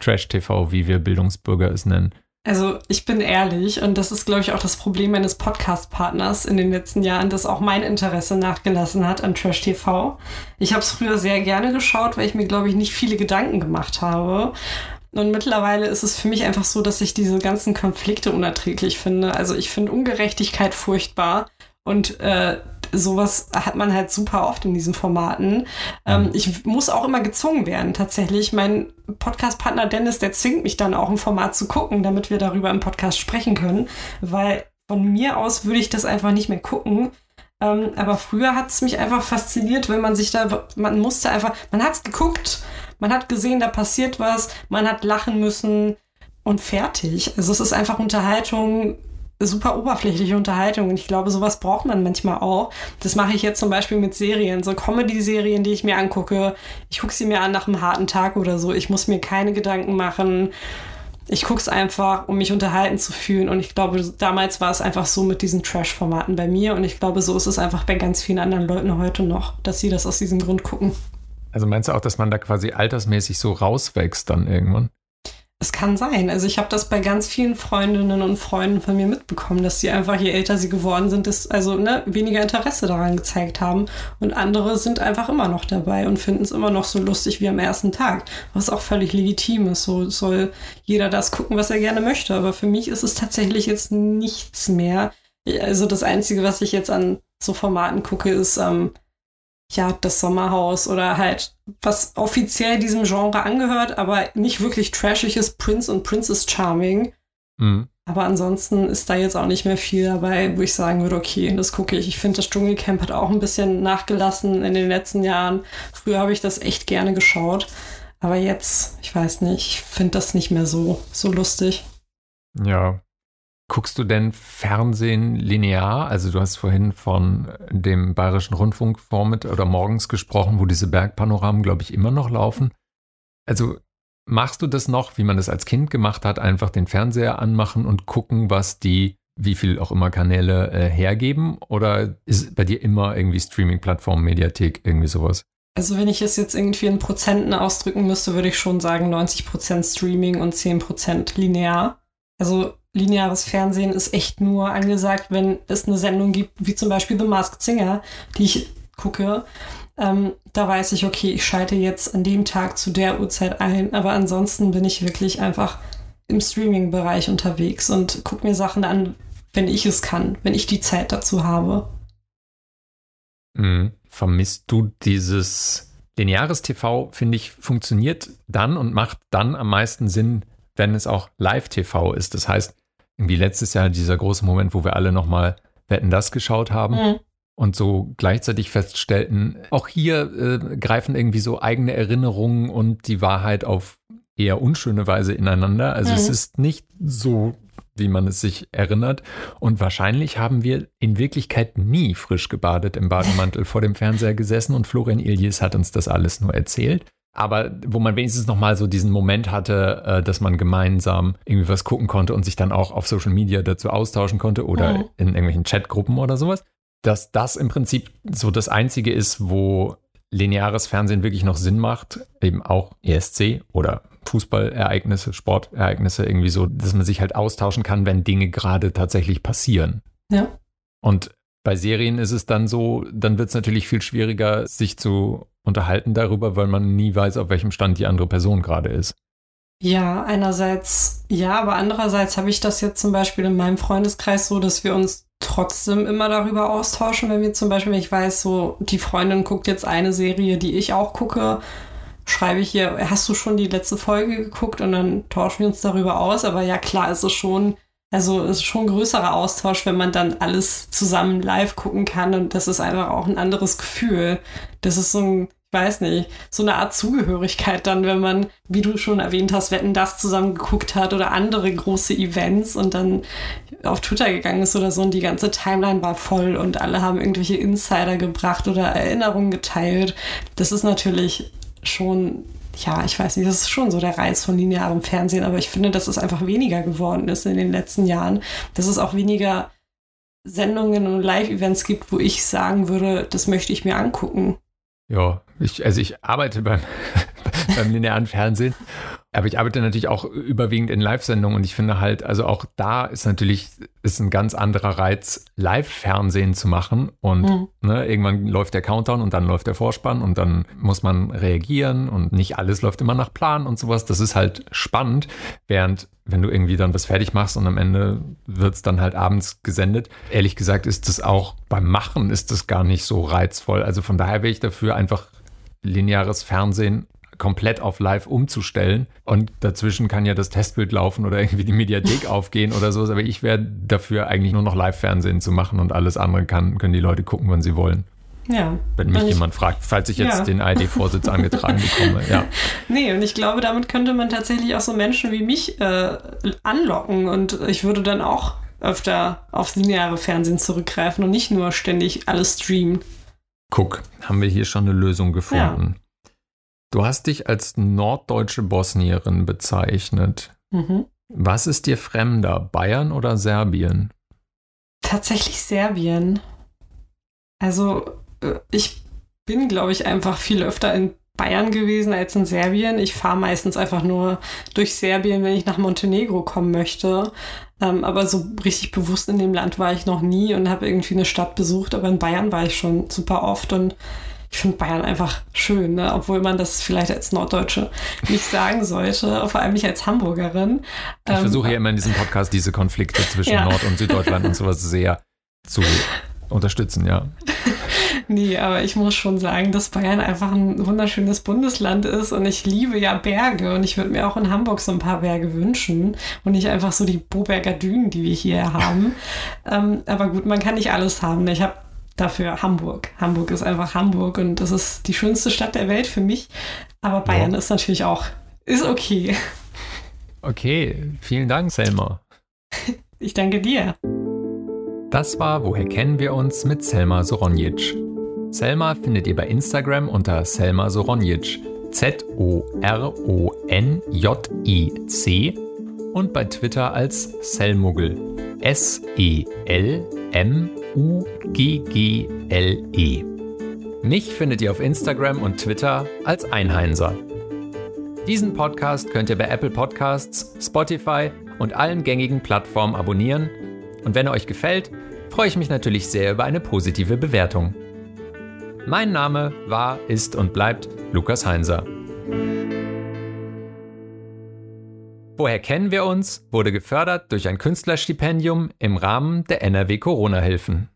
Trash-TV, wie wir Bildungsbürger es nennen? Also ich bin ehrlich und das ist, glaube ich, auch das Problem meines Podcast-Partners in den letzten Jahren, dass auch mein Interesse nachgelassen hat an Trash TV. Ich habe es früher sehr gerne geschaut, weil ich mir, glaube ich, nicht viele Gedanken gemacht habe. Und mittlerweile ist es für mich einfach so, dass ich diese ganzen Konflikte unerträglich finde. Also ich finde Ungerechtigkeit furchtbar und äh, sowas hat man halt super oft in diesen Formaten. Ähm, ich muss auch immer gezwungen werden, tatsächlich. Mein Podcast-Partner Dennis, der zwingt mich dann auch ein Format zu gucken, damit wir darüber im Podcast sprechen können, weil von mir aus würde ich das einfach nicht mehr gucken. Ähm, aber früher hat es mich einfach fasziniert, wenn man sich da, man musste einfach, man hat es geguckt, man hat gesehen, da passiert was, man hat lachen müssen und fertig. Also es ist einfach Unterhaltung, super oberflächliche Unterhaltung. Und ich glaube, sowas braucht man manchmal auch. Das mache ich jetzt zum Beispiel mit Serien, so Comedy-Serien, die ich mir angucke. Ich gucke sie mir an nach einem harten Tag oder so. Ich muss mir keine Gedanken machen ich gucke es einfach, um mich unterhalten zu fühlen. Und ich glaube, damals war es einfach so mit diesen Trash-Formaten bei mir. Und ich glaube, so ist es einfach bei ganz vielen anderen Leuten heute noch, dass sie das aus diesem Grund gucken. Also meinst du auch, dass man da quasi altersmäßig so rauswächst dann irgendwann? Es kann sein. Also ich habe das bei ganz vielen Freundinnen und Freunden von mir mitbekommen, dass sie einfach, je älter sie geworden sind, das, also ne, weniger Interesse daran gezeigt haben. Und andere sind einfach immer noch dabei und finden es immer noch so lustig wie am ersten Tag. Was auch völlig legitim ist. So soll jeder das gucken, was er gerne möchte. Aber für mich ist es tatsächlich jetzt nichts mehr. Also das Einzige, was ich jetzt an so Formaten gucke, ist ähm, ja, das Sommerhaus oder halt, was offiziell diesem Genre angehört, aber nicht wirklich trashig ist, Prince und Princess Charming. Mhm. Aber ansonsten ist da jetzt auch nicht mehr viel dabei, wo ich sagen würde, okay, das gucke ich. Ich finde, das Dschungelcamp hat auch ein bisschen nachgelassen in den letzten Jahren. Früher habe ich das echt gerne geschaut. Aber jetzt, ich weiß nicht, ich finde das nicht mehr so, so lustig. Ja, Guckst du denn Fernsehen linear? Also du hast vorhin von dem Bayerischen Rundfunk vormit oder morgens gesprochen, wo diese Bergpanoramen, glaube ich, immer noch laufen. Also machst du das noch, wie man das als Kind gemacht hat, einfach den Fernseher anmachen und gucken, was die, wie viel auch immer Kanäle äh, hergeben? Oder ist bei dir immer irgendwie Streaming-Plattform, Mediathek, irgendwie sowas? Also wenn ich es jetzt irgendwie in Prozenten ausdrücken müsste, würde ich schon sagen 90% Streaming und 10% linear. Also lineares Fernsehen ist echt nur angesagt, wenn es eine Sendung gibt, wie zum Beispiel The Masked Singer, die ich gucke. Ähm, da weiß ich, okay, ich schalte jetzt an dem Tag zu der Uhrzeit ein, aber ansonsten bin ich wirklich einfach im Streaming-Bereich unterwegs und gucke mir Sachen an, wenn ich es kann, wenn ich die Zeit dazu habe. Mhm. Vermisst du dieses lineares TV, finde ich, funktioniert dann und macht dann am meisten Sinn, wenn es auch Live-TV ist. Das heißt, irgendwie letztes Jahr dieser große Moment, wo wir alle nochmal Wetten das geschaut haben. Mhm. Und so gleichzeitig feststellten, auch hier äh, greifen irgendwie so eigene Erinnerungen und die Wahrheit auf eher unschöne Weise ineinander. Also mhm. es ist nicht so, wie man es sich erinnert. Und wahrscheinlich haben wir in Wirklichkeit nie frisch gebadet im Bademantel vor dem Fernseher gesessen und Florian Iljes hat uns das alles nur erzählt aber wo man wenigstens noch mal so diesen Moment hatte, äh, dass man gemeinsam irgendwie was gucken konnte und sich dann auch auf Social Media dazu austauschen konnte oder mhm. in irgendwelchen Chatgruppen oder sowas, dass das im Prinzip so das Einzige ist, wo lineares Fernsehen wirklich noch Sinn macht, eben auch ESC oder Fußballereignisse, Sportereignisse irgendwie so, dass man sich halt austauschen kann, wenn Dinge gerade tatsächlich passieren. Ja. Und bei Serien ist es dann so, dann wird es natürlich viel schwieriger, sich zu unterhalten darüber, weil man nie weiß, auf welchem Stand die andere Person gerade ist. Ja, einerseits ja, aber andererseits habe ich das jetzt zum Beispiel in meinem Freundeskreis so, dass wir uns trotzdem immer darüber austauschen, wenn wir zum Beispiel, ich weiß, so die Freundin guckt jetzt eine Serie, die ich auch gucke, schreibe ich hier, hast du schon die letzte Folge geguckt und dann tauschen wir uns darüber aus. Aber ja, klar, ist es schon, also es ist schon ein größerer Austausch, wenn man dann alles zusammen live gucken kann und das ist einfach auch ein anderes Gefühl. Das ist so ein weiß nicht, so eine Art Zugehörigkeit dann, wenn man, wie du schon erwähnt hast, Wetten das zusammen geguckt hat oder andere große Events und dann auf Twitter gegangen ist oder so und die ganze Timeline war voll und alle haben irgendwelche Insider gebracht oder Erinnerungen geteilt. Das ist natürlich schon ja, ich weiß nicht, das ist schon so der Reiz von linearem Fernsehen, aber ich finde, dass es einfach weniger geworden ist in den letzten Jahren. Dass es auch weniger Sendungen und Live-Events gibt, wo ich sagen würde, das möchte ich mir angucken. Ja, ich, also ich arbeite beim, beim linearen Fernsehen, aber ich arbeite natürlich auch überwiegend in Live-Sendungen und ich finde halt, also auch da ist natürlich ist ein ganz anderer Reiz, Live-Fernsehen zu machen und mhm. ne, irgendwann läuft der Countdown und dann läuft der Vorspann und dann muss man reagieren und nicht alles läuft immer nach Plan und sowas. Das ist halt spannend, während wenn du irgendwie dann was fertig machst und am Ende wird es dann halt abends gesendet. Ehrlich gesagt ist das auch beim Machen ist das gar nicht so reizvoll. Also von daher wäre ich dafür einfach lineares Fernsehen komplett auf live umzustellen. Und dazwischen kann ja das Testbild laufen oder irgendwie die Mediathek aufgehen oder so. Aber ich wäre dafür eigentlich nur noch Live-Fernsehen zu machen und alles andere kann, können die Leute gucken, wann sie wollen. Ja. Wenn mich jemand fragt, falls ich jetzt ja. den ID-Vorsitz angetragen bekomme, ja. Nee, und ich glaube, damit könnte man tatsächlich auch so Menschen wie mich äh, anlocken und ich würde dann auch öfter aufs lineare Fernsehen zurückgreifen und nicht nur ständig alles streamen. Guck, haben wir hier schon eine Lösung gefunden. Ja. Du hast dich als norddeutsche Bosnierin bezeichnet. Mhm. Was ist dir fremder, Bayern oder Serbien? Tatsächlich Serbien. Also äh, ich bin, glaube ich, einfach viel öfter in Bayern gewesen als in Serbien. Ich fahre meistens einfach nur durch Serbien, wenn ich nach Montenegro kommen möchte. Ähm, aber so richtig bewusst in dem Land war ich noch nie und habe irgendwie eine Stadt besucht. Aber in Bayern war ich schon super oft und ich finde Bayern einfach schön, ne? obwohl man das vielleicht als Norddeutsche nicht sagen sollte, vor allem nicht als Hamburgerin. Ich ähm, versuche ja immer in diesem Podcast diese Konflikte zwischen ja. Nord- und Süddeutschland und sowas sehr zu unterstützen, ja. nee, aber ich muss schon sagen, dass Bayern einfach ein wunderschönes Bundesland ist und ich liebe ja Berge und ich würde mir auch in Hamburg so ein paar Berge wünschen und nicht einfach so die Boberger Dünen, die wir hier haben. ähm, aber gut, man kann nicht alles haben. Ich habe dafür Hamburg. Hamburg ist einfach Hamburg und das ist die schönste Stadt der Welt für mich. Aber Bayern ja. ist natürlich auch, ist okay. Okay, vielen Dank, Selma. Ich danke dir. Das war Woher kennen wir uns mit Selma Soronjic. Selma findet ihr bei Instagram unter Selma Soronjic, Z-O-R-O-N-J-I-C und bei Twitter als Selmuggel, S-E-L-M-U-G-G-L-E. Mich findet ihr auf Instagram und Twitter als Einheinser. Diesen Podcast könnt ihr bei Apple Podcasts, Spotify und allen gängigen Plattformen abonnieren und wenn er euch gefällt, freue ich mich natürlich sehr über eine positive Bewertung. Mein Name war, ist und bleibt Lukas Heinser. Woher kennen wir uns? wurde gefördert durch ein Künstlerstipendium im Rahmen der NRW Corona-Hilfen.